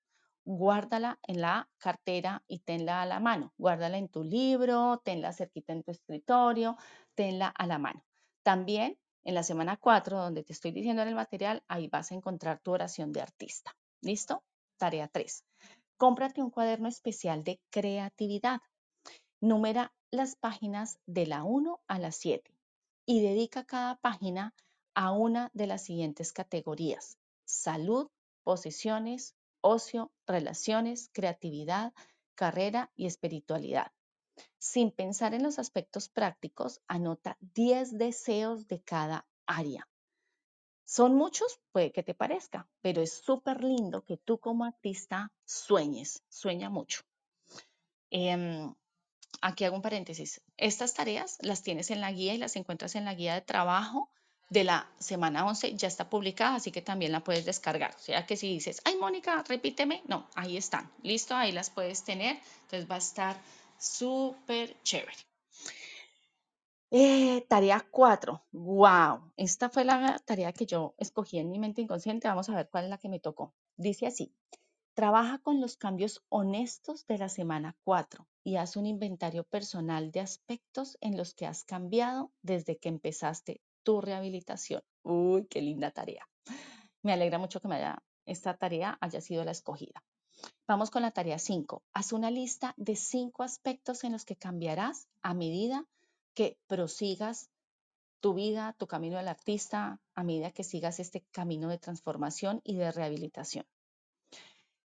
guárdala en la cartera y tenla a la mano. Guárdala en tu libro, tenla cerquita en tu escritorio, tenla a la mano. También en la semana 4, donde te estoy diciendo en el material, ahí vas a encontrar tu oración de artista. ¿Listo? Tarea 3. Cómprate un cuaderno especial de creatividad. Numera las páginas de la 1 a la 7 y dedica cada página a una de las siguientes categorías. Salud, posesiones, ocio, relaciones, creatividad, carrera y espiritualidad. Sin pensar en los aspectos prácticos, anota 10 deseos de cada área. Son muchos, puede que te parezca, pero es súper lindo que tú como artista sueñes, sueña mucho. Em, aquí hago un paréntesis. Estas tareas las tienes en la guía y las encuentras en la guía de trabajo de la semana 11 ya está publicada, así que también la puedes descargar. O sea que si dices, ay Mónica, repíteme, no, ahí están, listo, ahí las puedes tener. Entonces va a estar súper chévere. Eh, tarea 4. Wow, esta fue la tarea que yo escogí en mi mente inconsciente. Vamos a ver cuál es la que me tocó. Dice así, trabaja con los cambios honestos de la semana 4 y haz un inventario personal de aspectos en los que has cambiado desde que empezaste tu rehabilitación. Uy, qué linda tarea. Me alegra mucho que me haya, esta tarea haya sido la escogida. Vamos con la tarea 5. Haz una lista de cinco aspectos en los que cambiarás a medida que prosigas tu vida, tu camino del artista, a medida que sigas este camino de transformación y de rehabilitación.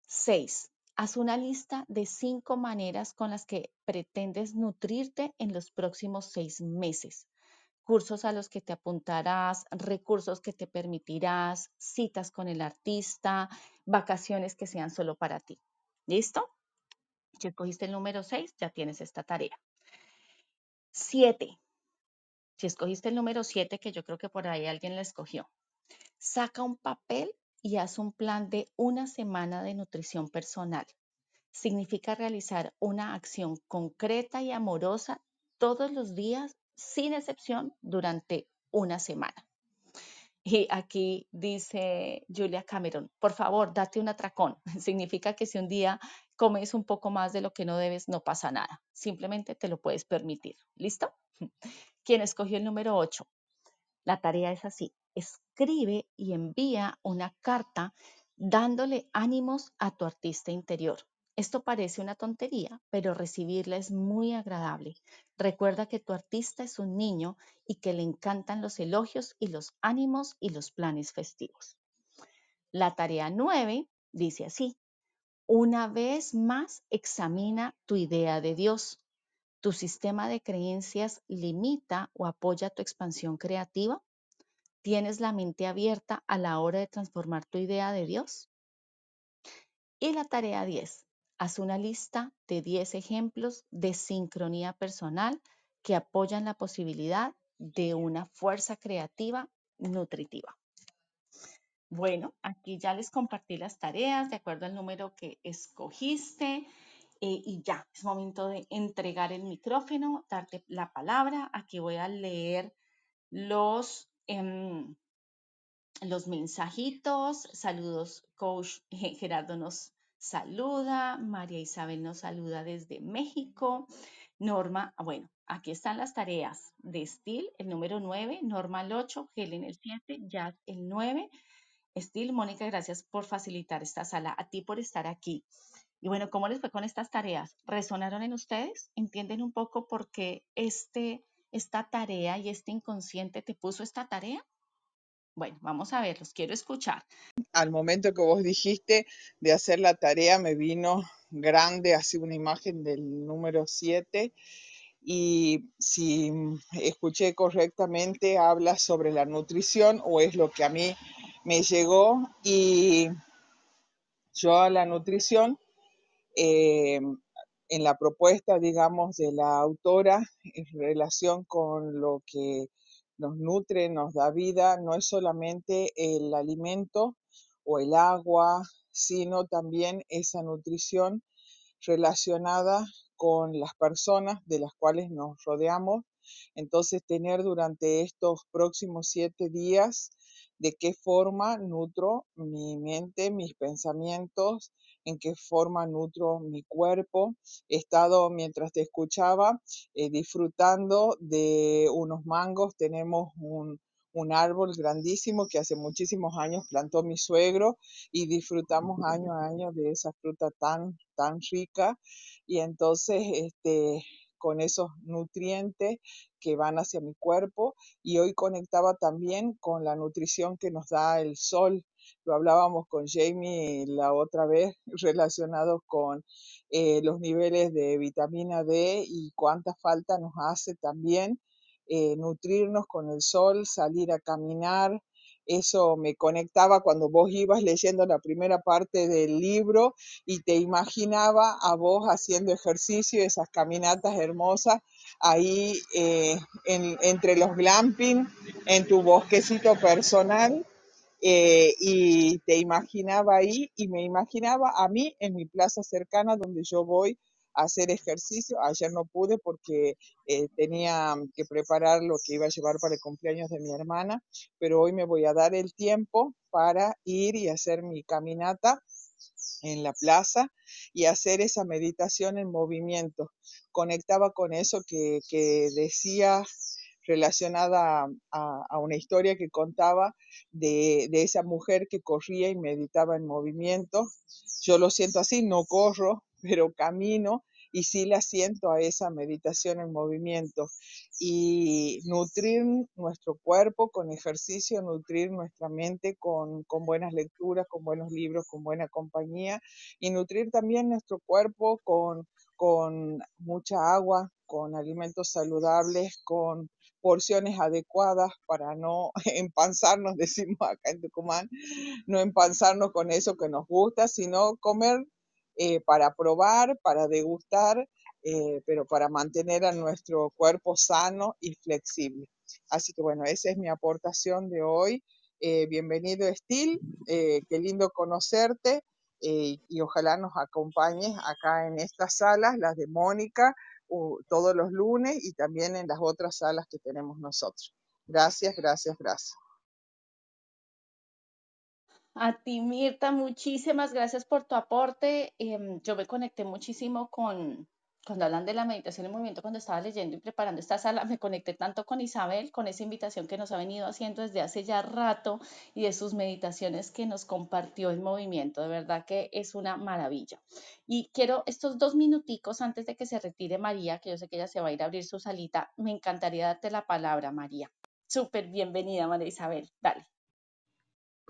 6. Haz una lista de cinco maneras con las que pretendes nutrirte en los próximos seis meses cursos a los que te apuntarás, recursos que te permitirás, citas con el artista, vacaciones que sean solo para ti. ¿Listo? Si escogiste el número 6, ya tienes esta tarea. 7. Si escogiste el número 7, que yo creo que por ahí alguien la escogió, saca un papel y haz un plan de una semana de nutrición personal. Significa realizar una acción concreta y amorosa todos los días sin excepción durante una semana. Y aquí dice Julia Cameron, por favor, date un atracón. *laughs* Significa que si un día comes un poco más de lo que no debes, no pasa nada. Simplemente te lo puedes permitir. ¿Listo? *laughs* ¿Quién escogió el número 8? La tarea es así. Escribe y envía una carta dándole ánimos a tu artista interior. Esto parece una tontería, pero recibirla es muy agradable. Recuerda que tu artista es un niño y que le encantan los elogios y los ánimos y los planes festivos. La tarea 9 dice así, una vez más examina tu idea de Dios. ¿Tu sistema de creencias limita o apoya tu expansión creativa? ¿Tienes la mente abierta a la hora de transformar tu idea de Dios? Y la tarea 10. Haz una lista de 10 ejemplos de sincronía personal que apoyan la posibilidad de una fuerza creativa nutritiva. Bueno, aquí ya les compartí las tareas de acuerdo al número que escogiste eh, y ya es momento de entregar el micrófono, darte la palabra. Aquí voy a leer los, em, los mensajitos. Saludos, coach Gerardo nos saluda, María Isabel nos saluda desde México, Norma, ah, bueno, aquí están las tareas de Steel, el número 9, Norma el 8, Helen el 7, Jack el 9. Steel, Mónica, gracias por facilitar esta sala, a ti por estar aquí. Y bueno, ¿cómo les fue con estas tareas? ¿Resonaron en ustedes? ¿Entienden un poco por qué este esta tarea y este inconsciente te puso esta tarea? Bueno, vamos a ver, los quiero escuchar. Al momento que vos dijiste de hacer la tarea, me vino grande así una imagen del número 7 y si escuché correctamente, habla sobre la nutrición o es lo que a mí me llegó y yo a la nutrición eh, en la propuesta, digamos, de la autora en relación con lo que nos nutre, nos da vida, no es solamente el alimento o el agua, sino también esa nutrición relacionada con las personas de las cuales nos rodeamos. Entonces, tener durante estos próximos siete días de qué forma nutro mi mente, mis pensamientos, en qué forma nutro mi cuerpo. He estado, mientras te escuchaba, eh, disfrutando de unos mangos. Tenemos un, un árbol grandísimo que hace muchísimos años plantó mi suegro y disfrutamos año a año de esa fruta tan, tan rica. Y entonces, este, con esos nutrientes que van hacia mi cuerpo y hoy conectaba también con la nutrición que nos da el sol. Lo hablábamos con Jamie la otra vez *laughs* relacionados con eh, los niveles de vitamina D y cuánta falta nos hace también eh, nutrirnos con el sol, salir a caminar. Eso me conectaba cuando vos ibas leyendo la primera parte del libro y te imaginaba a vos haciendo ejercicio, esas caminatas hermosas ahí eh, en, entre los glamping, en tu bosquecito personal. Eh, y te imaginaba ahí y me imaginaba a mí en mi plaza cercana donde yo voy hacer ejercicio. Ayer no pude porque eh, tenía que preparar lo que iba a llevar para el cumpleaños de mi hermana, pero hoy me voy a dar el tiempo para ir y hacer mi caminata en la plaza y hacer esa meditación en movimiento. Conectaba con eso que, que decía relacionada a, a, una historia que contaba de, de, esa mujer que corría y meditaba en movimiento. Yo lo siento así, no corro, pero camino y sí la siento a esa meditación en movimiento y nutrir nuestro cuerpo con ejercicio, nutrir nuestra mente con, con, buenas lecturas, con buenos libros, con buena compañía y nutrir también nuestro cuerpo con, con mucha agua, con alimentos saludables, con porciones adecuadas para no *laughs* empanzarnos, *laughs* decimos acá en Tucumán, no empanzarnos con eso que nos gusta, sino comer eh, para probar, para degustar, eh, pero para mantener a nuestro cuerpo sano y flexible. Así que bueno, esa es mi aportación de hoy. Eh, bienvenido, Estil. qué lindo conocerte y ojalá nos acompañes acá en estas salas, las de Mónica, todos los lunes y también en las otras salas que tenemos nosotros. Gracias, gracias, gracias. A ti, Mirta, muchísimas gracias por tu aporte. Eh, yo me conecté muchísimo con, cuando hablan de la meditación en movimiento, cuando estaba leyendo y preparando esta sala, me conecté tanto con Isabel, con esa invitación que nos ha venido haciendo desde hace ya rato y de sus meditaciones que nos compartió en movimiento. De verdad que es una maravilla. Y quiero estos dos minuticos antes de que se retire María, que yo sé que ella se va a ir a abrir su salita, me encantaría darte la palabra, María. Súper bienvenida, María Isabel. Dale.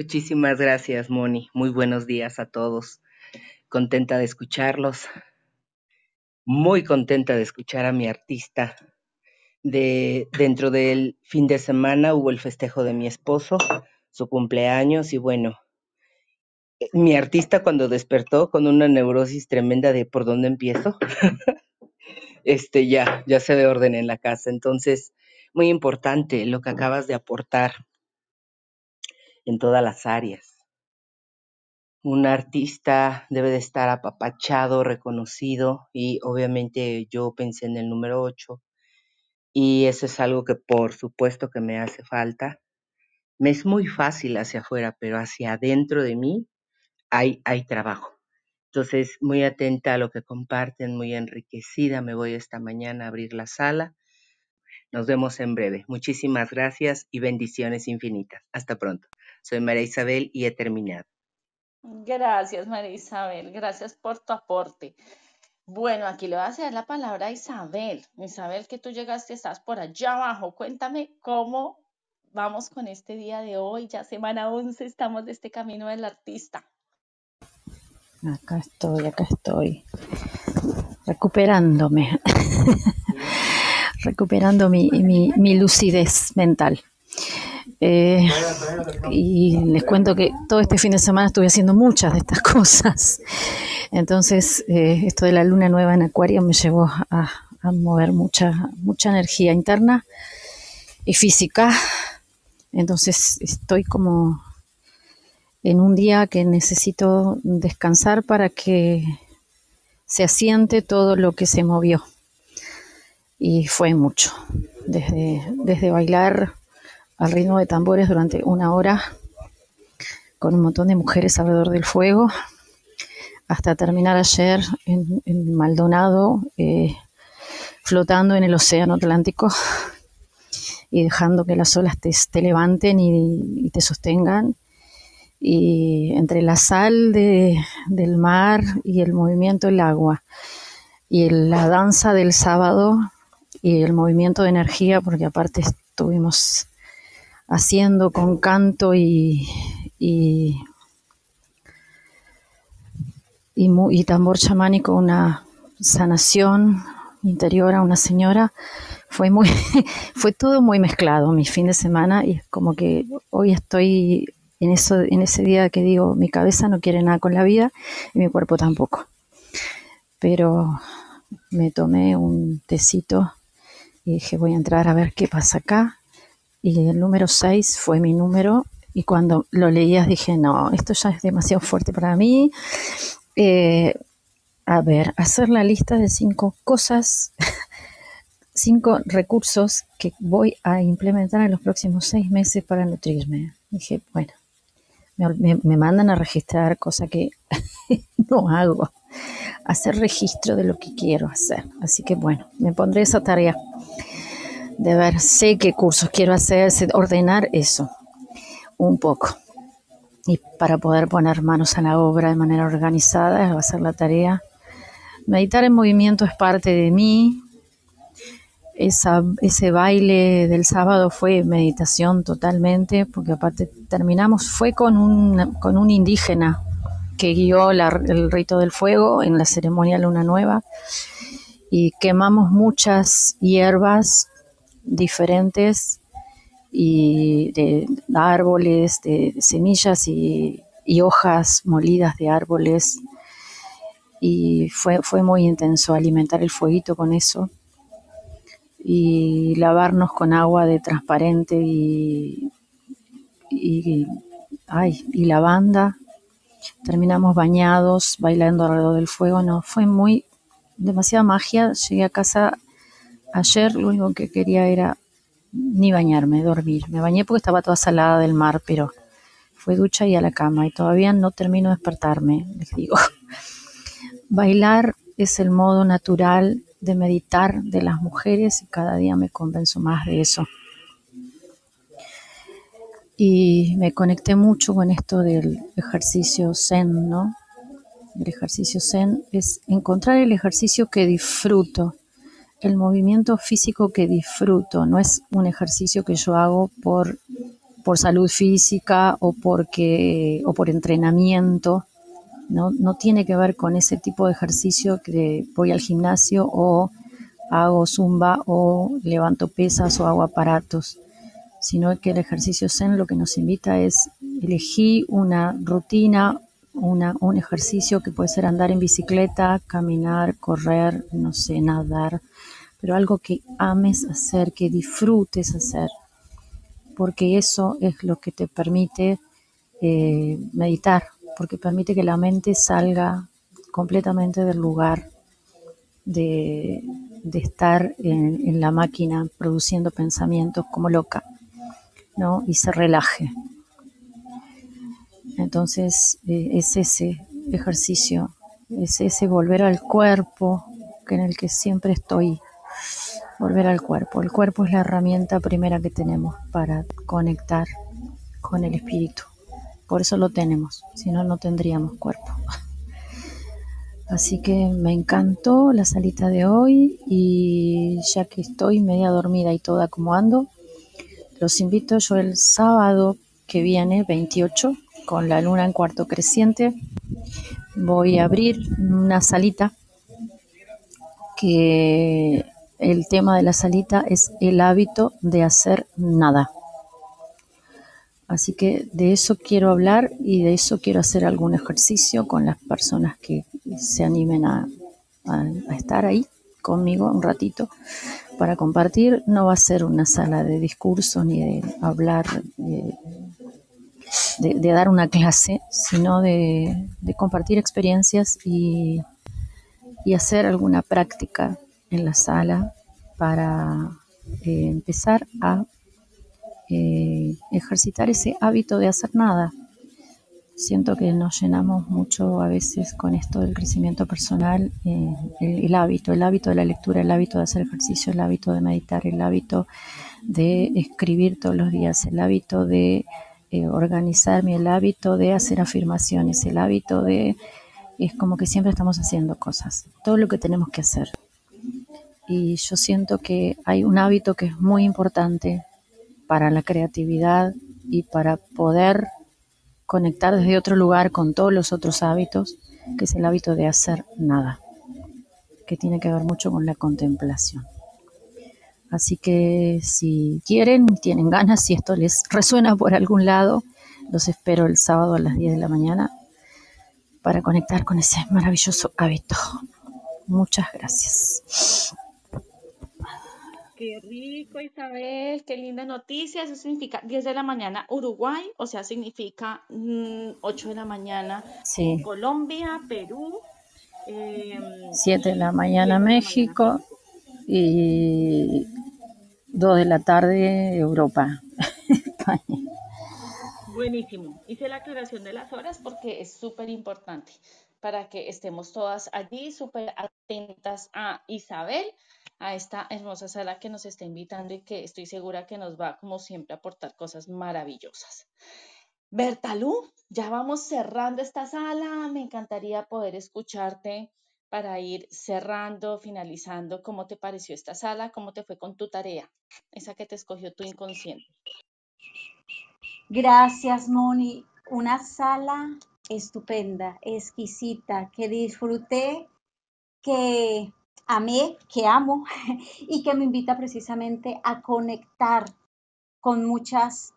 Muchísimas gracias, Moni. Muy buenos días a todos. Contenta de escucharlos. Muy contenta de escuchar a mi artista. De, dentro del fin de semana hubo el festejo de mi esposo, su cumpleaños y bueno, mi artista cuando despertó con una neurosis tremenda de por dónde empiezo, *laughs* este ya, ya se ve orden en la casa. Entonces, muy importante lo que acabas de aportar en todas las áreas. Un artista debe de estar apapachado, reconocido y obviamente yo pensé en el número 8 y eso es algo que por supuesto que me hace falta. Me es muy fácil hacia afuera, pero hacia adentro de mí hay, hay trabajo. Entonces, muy atenta a lo que comparten, muy enriquecida. Me voy esta mañana a abrir la sala. Nos vemos en breve. Muchísimas gracias y bendiciones infinitas. Hasta pronto. Soy María Isabel y he terminado. Gracias, María Isabel. Gracias por tu aporte. Bueno, aquí le voy a hacer la palabra a Isabel. Isabel, que tú llegaste, estás por allá abajo. Cuéntame cómo vamos con este día de hoy. Ya semana 11 estamos de este camino del artista. Acá estoy, acá estoy. Recuperándome. *laughs* Recuperando mi, mi, mi lucidez mental. Eh, y les cuento que todo este fin de semana estuve haciendo muchas de estas *laughs* cosas. Entonces, eh, esto de la luna nueva en Acuario me llevó a, a, mover mucha, mucha energía interna y física. Entonces, estoy como en un día que necesito descansar para que se asiente todo lo que se movió. Y fue mucho. Desde, desde bailar al ritmo de tambores durante una hora con un montón de mujeres alrededor del fuego, hasta terminar ayer en, en Maldonado, eh, flotando en el Océano Atlántico y dejando que las olas te, te levanten y, te sostengan. Y entre la sal de, del mar y el movimiento del agua y la danza del sábado y el movimiento de energía, porque aparte estuvimos haciendo con canto y, y, y, y, tambor chamánico una sanación interior a una señora. Fue, muy, *laughs* fue todo muy mezclado mi fin de semana y es como que hoy estoy en, eso, en ese día que digo, mi cabeza no quiere nada con la vida y mi cuerpo tampoco. Pero me tomé un tecito y dije, voy a entrar a ver qué pasa acá y el número 6 fue mi número y cuando lo leías dije, no, esto ya es demasiado fuerte para mí. Eh, a ver, hacer la lista de cinco cosas, *laughs* cinco recursos que voy a implementar en los próximos seis meses para nutrirme. Dije, bueno, me, me, me mandan a registrar, cosa que *laughs* no hago, hacer registro de lo que quiero hacer. Así que bueno, me pondré esa tarea de ver, sé qué cursos quiero hacer, ordenar eso un poco. Y para poder poner manos a la obra de manera organizada, va a ser la tarea. Meditar en movimiento es parte de mí. Ese baile del sábado fue meditación totalmente, porque aparte terminamos, fue con un, con un indígena que guió el rito del fuego en la ceremonia Luna Nueva y quemamos muchas hierbas diferentes y de árboles, de semillas y, y, hojas molidas de árboles. Y fue, fue muy intenso alimentar el fueguito con eso y lavarnos con agua de transparente y, y, ay, y lavanda. Terminamos bañados, bailando alrededor del fuego. No, fue muy, demasiada magia. Llegué a casa Ayer lo único que quería era ni bañarme, dormir. Me bañé porque estaba toda salada del mar, pero fue ducha y a la cama y todavía no termino de despertarme, les digo. *laughs* Bailar es el modo natural de meditar de las mujeres y cada día me convenzo más de eso. Y me conecté mucho con esto del ejercicio zen, ¿no? El ejercicio zen es encontrar el ejercicio que disfruto, el movimiento físico que disfruto, no es un ejercicio que yo hago por, por salud física o, porque, o por entrenamiento, ¿no? no tiene que ver con ese tipo de ejercicio que voy al gimnasio o hago zumba o levanto pesas o hago aparatos, sino que el ejercicio zen lo que nos invita es elegir una rutina, una, un ejercicio que puede ser andar en bicicleta, caminar, correr, no sé, nadar, pero algo que ames hacer, que disfrutes hacer, porque eso es lo que te permite eh, meditar, porque permite que la mente salga completamente del lugar de, estar en, la máquina produciendo pensamientos como loca, ¿no? Y se relaje. Entonces eh, es ese ejercicio, es ese volver al cuerpo en el que siempre estoy volver al cuerpo. El cuerpo es la herramienta primera que tenemos para conectar con el espíritu. Por eso lo tenemos, si no, no tendríamos cuerpo. *laughs* Así que me encantó la salita de hoy y ya que estoy media dormida y toda como ando, los invito yo el sábado que viene, 28, con la luna en cuarto creciente. Voy a abrir una salita que el tema de la salita es el hábito de hacer nada. Así que de eso quiero hablar y de eso quiero hacer algún ejercicio con las personas que se animen a, estar ahí conmigo un ratito para compartir. No va a ser una sala de discurso ni de hablar, de, de, dar una clase, sino de, compartir experiencias y, hacer alguna práctica en la sala para eh, empezar a eh, ejercitar ese hábito de hacer nada. Siento que nos llenamos mucho a veces con esto del crecimiento personal, eh, el, hábito, el hábito de la lectura, el hábito de hacer ejercicio, el hábito de meditar, el hábito de escribir todos los días, el hábito de organizarme, el hábito de hacer afirmaciones, el hábito de... Es como que siempre estamos haciendo cosas, todo lo que tenemos que hacer. Y yo siento que hay un hábito que es muy importante para la creatividad y para poder conectar desde otro lugar con todos los otros hábitos, que es el hábito de hacer nada, que tiene que ver mucho con la contemplación. Así que si quieren, tienen ganas, si esto les *laughs* resuena por algún lado, los espero el sábado a las 10 de la mañana para conectar con ese maravilloso hábito. Muchas gracias. Qué rico, Isabel, qué linda noticia. Eso significa 10 de la mañana Uruguay, o sea, significa mm, 8 de la mañana Sí, Colombia, Perú. eh, 7 de la mañana 7 de la mañana México y 2 de la tarde Europa, *laughs* España. Buenísimo. Hice la aclaración de las horas porque es súper importante para que estemos todas allí súper atentas a Isabel, a esta hermosa sala que nos está invitando y que estoy segura que nos va, como siempre, a aportar cosas maravillosas. Bertalú, ya vamos cerrando esta sala. Me encantaría poder escucharte para ir cerrando, finalizando. ¿Cómo te pareció esta sala? ¿Cómo te fue con tu tarea? Esa que te escogió tu inconsciente. Gracias, Moni. Una sala estupenda, exquisita, que disfruté, que amé, que amo *laughs* y que me invita precisamente a conectar con muchas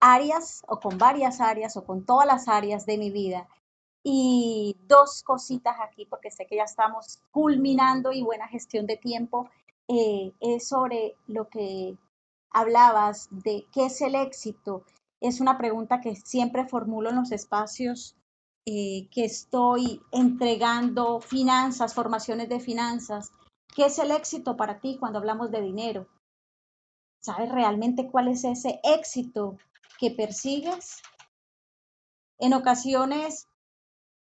áreas o con varias áreas o con todas las áreas de mi vida. Y dos cositas aquí, porque sé que ya estamos culminando y buena gestión de tiempo, eh, es sobre lo que hablabas de qué es el éxito. Es una pregunta que siempre formulo en los espacios eh, que estoy entregando finanzas, formaciones de finanzas. ¿Qué es el éxito para ti cuando hablamos de dinero? ¿Sabes realmente cuál es ese éxito que persigues? En ocasiones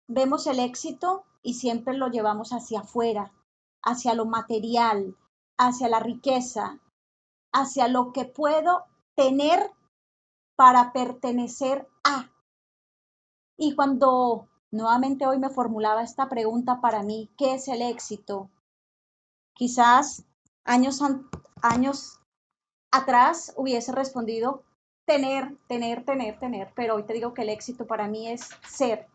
vemos el éxito y siempre lo llevamos hacia afuera, hacia lo material, hacia la riqueza, hacia lo que puedo tener para pertenecer a. Y cuando nuevamente hoy me formulaba esta pregunta para mí, ¿qué es el éxito? Quizás años, años atrás hubiese respondido tener, tener, tener, tener, pero hoy te digo que el éxito para mí es ser,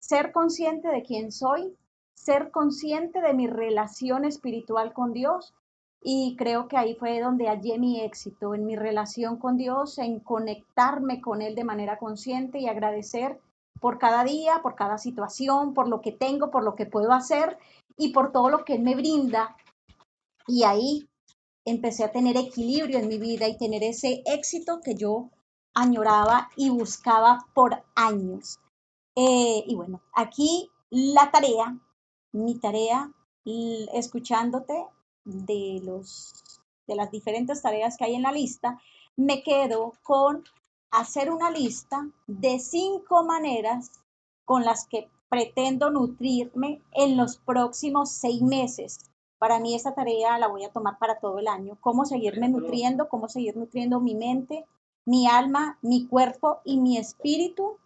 ser consciente de quién soy, ser consciente de mi relación espiritual con Dios y creo que ahí fue donde hallé mi éxito, en mi relación con Dios, en conectarme con Él de manera consciente y agradecer por cada día, por cada situación, por lo que tengo, por lo que puedo hacer y por todo lo que Él me brinda. Y ahí empecé a tener equilibrio en mi vida y tener ese éxito que yo añoraba y buscaba por años. Eh, y bueno, aquí la tarea, mi tarea, escuchándote, de, los, de las diferentes tareas que hay en la lista, me quedo con hacer una lista de cinco maneras con las que pretendo nutrirme en los próximos seis meses. Para mí esa tarea la voy a tomar para todo el año. Cómo seguirme nutriendo, cómo seguir nutriendo mi mente, mi alma, mi cuerpo y mi espíritu.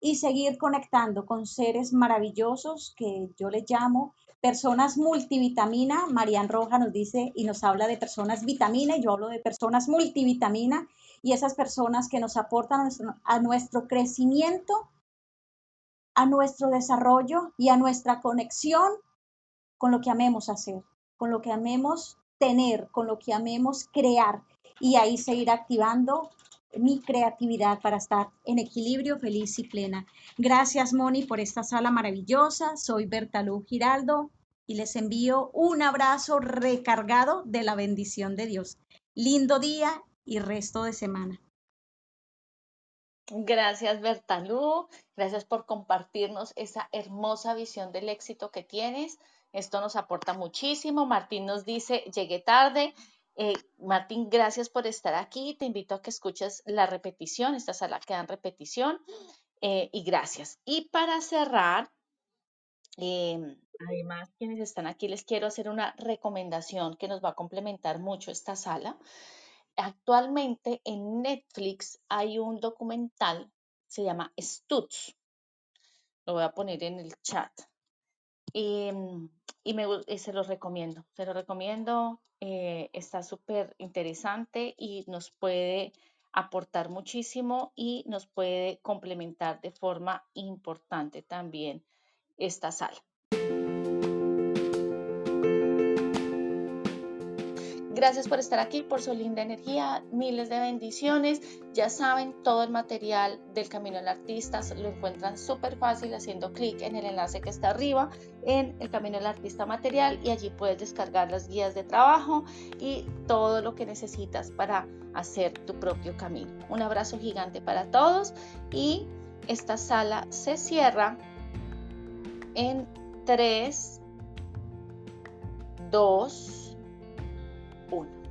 y seguir conectando con seres maravillosos que yo les llamo personas multivitamina. Marian Roja nos dice y nos habla de personas vitamina y yo hablo de personas multivitamina y esas personas que nos aportan a nuestro, crecimiento, a nuestro desarrollo y a nuestra conexión con lo que amemos hacer, con lo que amemos tener, con lo que amemos crear y ahí seguir activando mi creatividad para estar en equilibrio, feliz y plena. Gracias, Moni, por esta sala maravillosa. Soy Bertalú Giraldo y les envío un abrazo recargado de la bendición de Dios. Lindo día y resto de semana. Gracias, Bertalú. Gracias por compartirnos esa hermosa visión del éxito que tienes. Esto nos aporta muchísimo. Martín nos dice, llegué tarde. Eh, Martín, gracias por estar aquí. Te invito a que escuches la repetición. Esta sala queda en repetición. Eh, y gracias. Y para cerrar, em, además, quienes están aquí, les quiero hacer una recomendación que nos va a complementar mucho esta sala. Actualmente en Netflix hay un documental, se llama Stutz. Lo voy a poner en el chat. Y, y me, se los recomiendo, se los recomiendo. Eh, está súper interesante y nos puede aportar muchísimo y nos puede complementar de forma importante también esta sala. Gracias por estar aquí, por su linda energía, miles de bendiciones. Ya saben, todo el material del Camino del Artista lo encuentran súper fácil haciendo clic en el enlace que está arriba en el Camino del Artista Material y allí puedes descargar las guías de trabajo y todo lo que necesitas para hacer tu propio camino. Un abrazo gigante para todos y esta sala se cierra en 3, 2, 1.